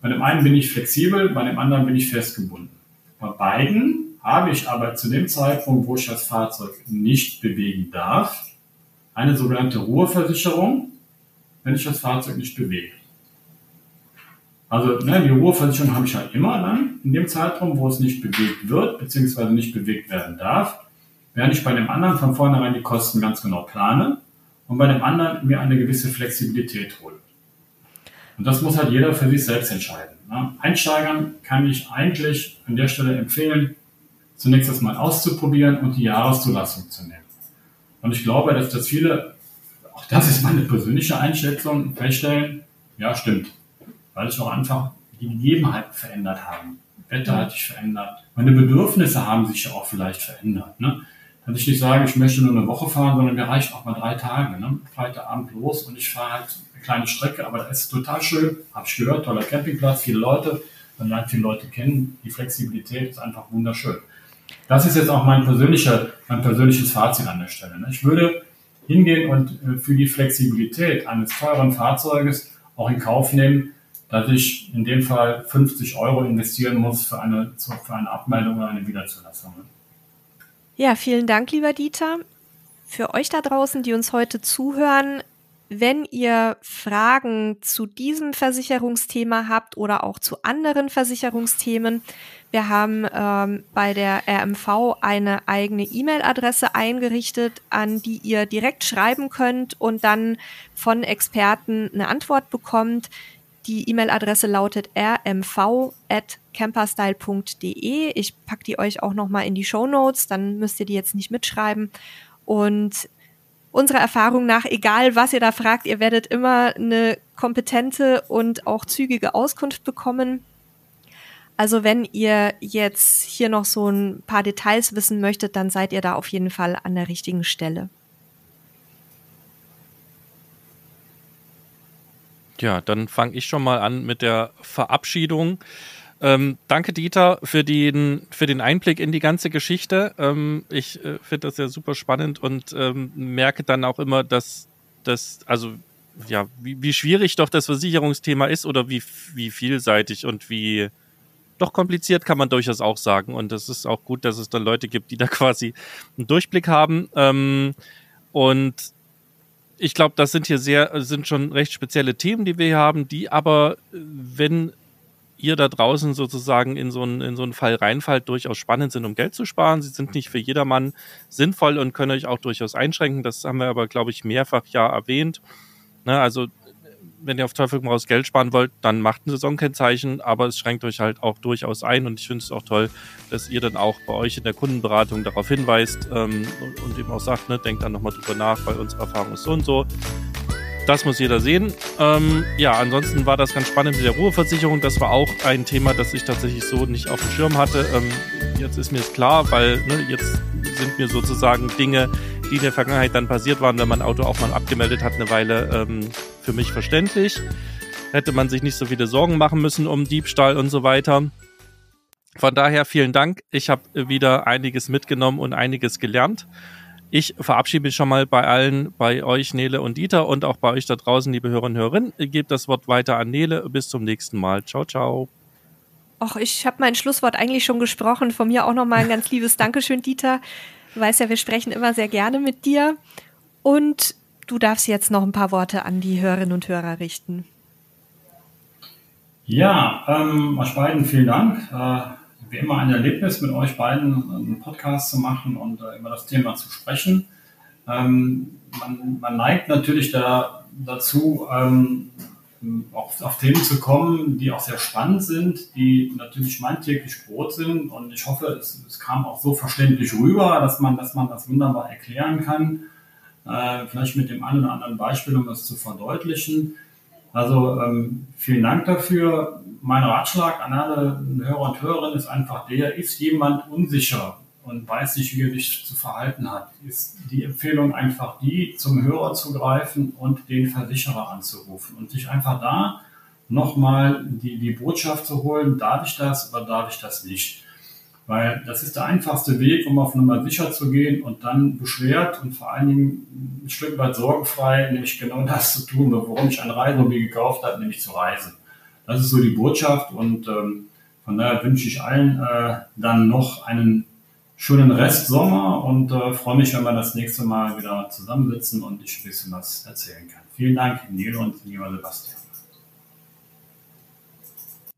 Bei dem einen bin ich flexibel, bei dem anderen bin ich festgebunden. Bei beiden habe ich aber zu dem Zeitpunkt, wo ich das Fahrzeug nicht bewegen darf, eine sogenannte Ruheversicherung, wenn ich das Fahrzeug nicht bewege. Also ne, die Ruheversicherung habe ich halt immer dann in dem Zeitraum, wo es nicht bewegt wird, beziehungsweise nicht bewegt werden darf, während ich bei dem anderen von vornherein die Kosten ganz genau plane und bei dem anderen mir eine gewisse Flexibilität hole. Und das muss halt jeder für sich selbst entscheiden. Ne? Einsteigern kann ich eigentlich an der Stelle empfehlen, zunächst erstmal auszuprobieren und die Jahreszulassung zu nehmen. Und ich glaube, dass das viele, auch das ist meine persönliche Einschätzung, feststellen, ja, stimmt weil sich auch einfach die Gegebenheiten verändert haben. Wetter hat sich verändert. Meine Bedürfnisse haben sich auch vielleicht verändert. Ne? Dass ich nicht sage, ich möchte nur eine Woche fahren, sondern mir reicht auch mal drei Tage. Ne? Freitagabend los und ich fahre halt eine kleine Strecke, aber das ist total schön. Habe ich gehört, toller Campingplatz, viele Leute. Man lernt viele Leute kennen. Die Flexibilität ist einfach wunderschön. Das ist jetzt auch mein, persönlicher, mein persönliches Fazit an der Stelle. Ne? Ich würde hingehen und äh, für die Flexibilität eines teuren Fahrzeuges auch in Kauf nehmen, dass ich in dem Fall 50 Euro investieren muss für eine, für eine Abmeldung oder eine Wiederzulassung. Ja, vielen Dank, lieber Dieter. Für euch da draußen, die uns heute zuhören, wenn ihr Fragen zu diesem Versicherungsthema habt oder auch zu anderen Versicherungsthemen, wir haben ähm, bei der RMV eine eigene E-Mail-Adresse eingerichtet, an die ihr direkt schreiben könnt und dann von Experten eine Antwort bekommt. Die E-Mail-Adresse lautet rmv.camperstyle.de. Ich packe die euch auch nochmal in die Show Notes, dann müsst ihr die jetzt nicht mitschreiben. Und unserer Erfahrung nach, egal was ihr da fragt, ihr werdet immer eine kompetente und auch zügige Auskunft bekommen. Also wenn ihr jetzt hier noch so ein paar Details wissen möchtet, dann seid ihr da auf jeden Fall an der richtigen Stelle. Ja, dann fange ich schon mal an mit der Verabschiedung. Ähm, danke, Dieter, für den, für den Einblick in die ganze Geschichte. Ähm, ich äh, finde das ja super spannend und ähm, merke dann auch immer, dass das, also ja, wie, wie schwierig doch das Versicherungsthema ist oder wie, wie vielseitig und wie doch kompliziert kann man durchaus auch sagen. Und es ist auch gut, dass es dann Leute gibt, die da quasi einen Durchblick haben. Ähm, und ich glaube, das sind hier sehr, sind schon recht spezielle Themen, die wir hier haben, die aber, wenn ihr da draußen sozusagen in so, einen, in so einen Fall reinfallt, durchaus spannend sind, um Geld zu sparen. Sie sind nicht für jedermann sinnvoll und können euch auch durchaus einschränken. Das haben wir aber, glaube ich, mehrfach ja erwähnt. Ne, also wenn ihr auf Teufel komm raus Geld sparen wollt, dann macht ein Saisonkennzeichen, aber es schränkt euch halt auch durchaus ein und ich finde es auch toll, dass ihr dann auch bei euch in der Kundenberatung darauf hinweist ähm, und, und, eben auch sagt, ne, denkt dann nochmal drüber nach, weil unsere Erfahrung ist so und so. Das muss jeder sehen. Ähm, ja, ansonsten war das ganz spannend mit der Ruheversicherung. Das war auch ein Thema, das ich tatsächlich so nicht auf dem Schirm hatte. Ähm, jetzt ist mir es klar, weil ne, jetzt sind mir sozusagen Dinge, die in der Vergangenheit dann passiert waren, wenn man Auto auch mal abgemeldet hat, eine Weile ähm, für mich verständlich. Hätte man sich nicht so viele Sorgen machen müssen um Diebstahl und so weiter. Von daher vielen Dank. Ich habe wieder einiges mitgenommen und einiges gelernt. Ich verabschiede mich schon mal bei allen, bei euch, Nele und Dieter und auch bei euch da draußen, liebe Hörerinnen und Hörer. Ich gebe das Wort weiter an Nele. Bis zum nächsten Mal. Ciao, ciao. Och, ich habe mein Schlusswort eigentlich schon gesprochen. Von mir auch nochmal ein ganz liebes Dankeschön, Dieter. Du weißt ja, wir sprechen immer sehr gerne mit dir. Und du darfst jetzt noch ein paar Worte an die Hörerinnen und Hörer richten. Ja, ähm, euch beiden vielen Dank. Äh, wie immer ein Erlebnis, mit euch beiden einen Podcast zu machen und äh, über das Thema zu sprechen. Ähm, man, man, neigt natürlich da, dazu, ähm, auf, auf, Themen zu kommen, die auch sehr spannend sind, die natürlich mein täglich Brot sind. Und ich hoffe, es, es, kam auch so verständlich rüber, dass man, dass man das wunderbar erklären kann. Äh, vielleicht mit dem einen oder anderen Beispiel, um das zu verdeutlichen. Also ähm, vielen Dank dafür. Mein Ratschlag an alle Hörer und Hörerinnen ist einfach der, ist jemand unsicher und weiß nicht, wie er sich zu verhalten hat, ist die Empfehlung einfach die, zum Hörer zu greifen und den Versicherer anzurufen und sich einfach da nochmal die, die Botschaft zu holen, darf ich das oder darf ich das nicht. Weil das ist der einfachste Weg, um auf Nummer sicher zu gehen und dann beschwert und vor allen Dingen ein Stück weit sorgenfrei, nämlich genau das zu tun, worum ich ein Reisemobil gekauft habe, nämlich zu reisen. Das ist so die Botschaft und ähm, von daher wünsche ich allen äh, dann noch einen schönen Rest Sommer und äh, freue mich, wenn wir das nächste Mal wieder zusammensitzen und ich ein bisschen was erzählen kann. Vielen Dank, Neil und lieber Sebastian.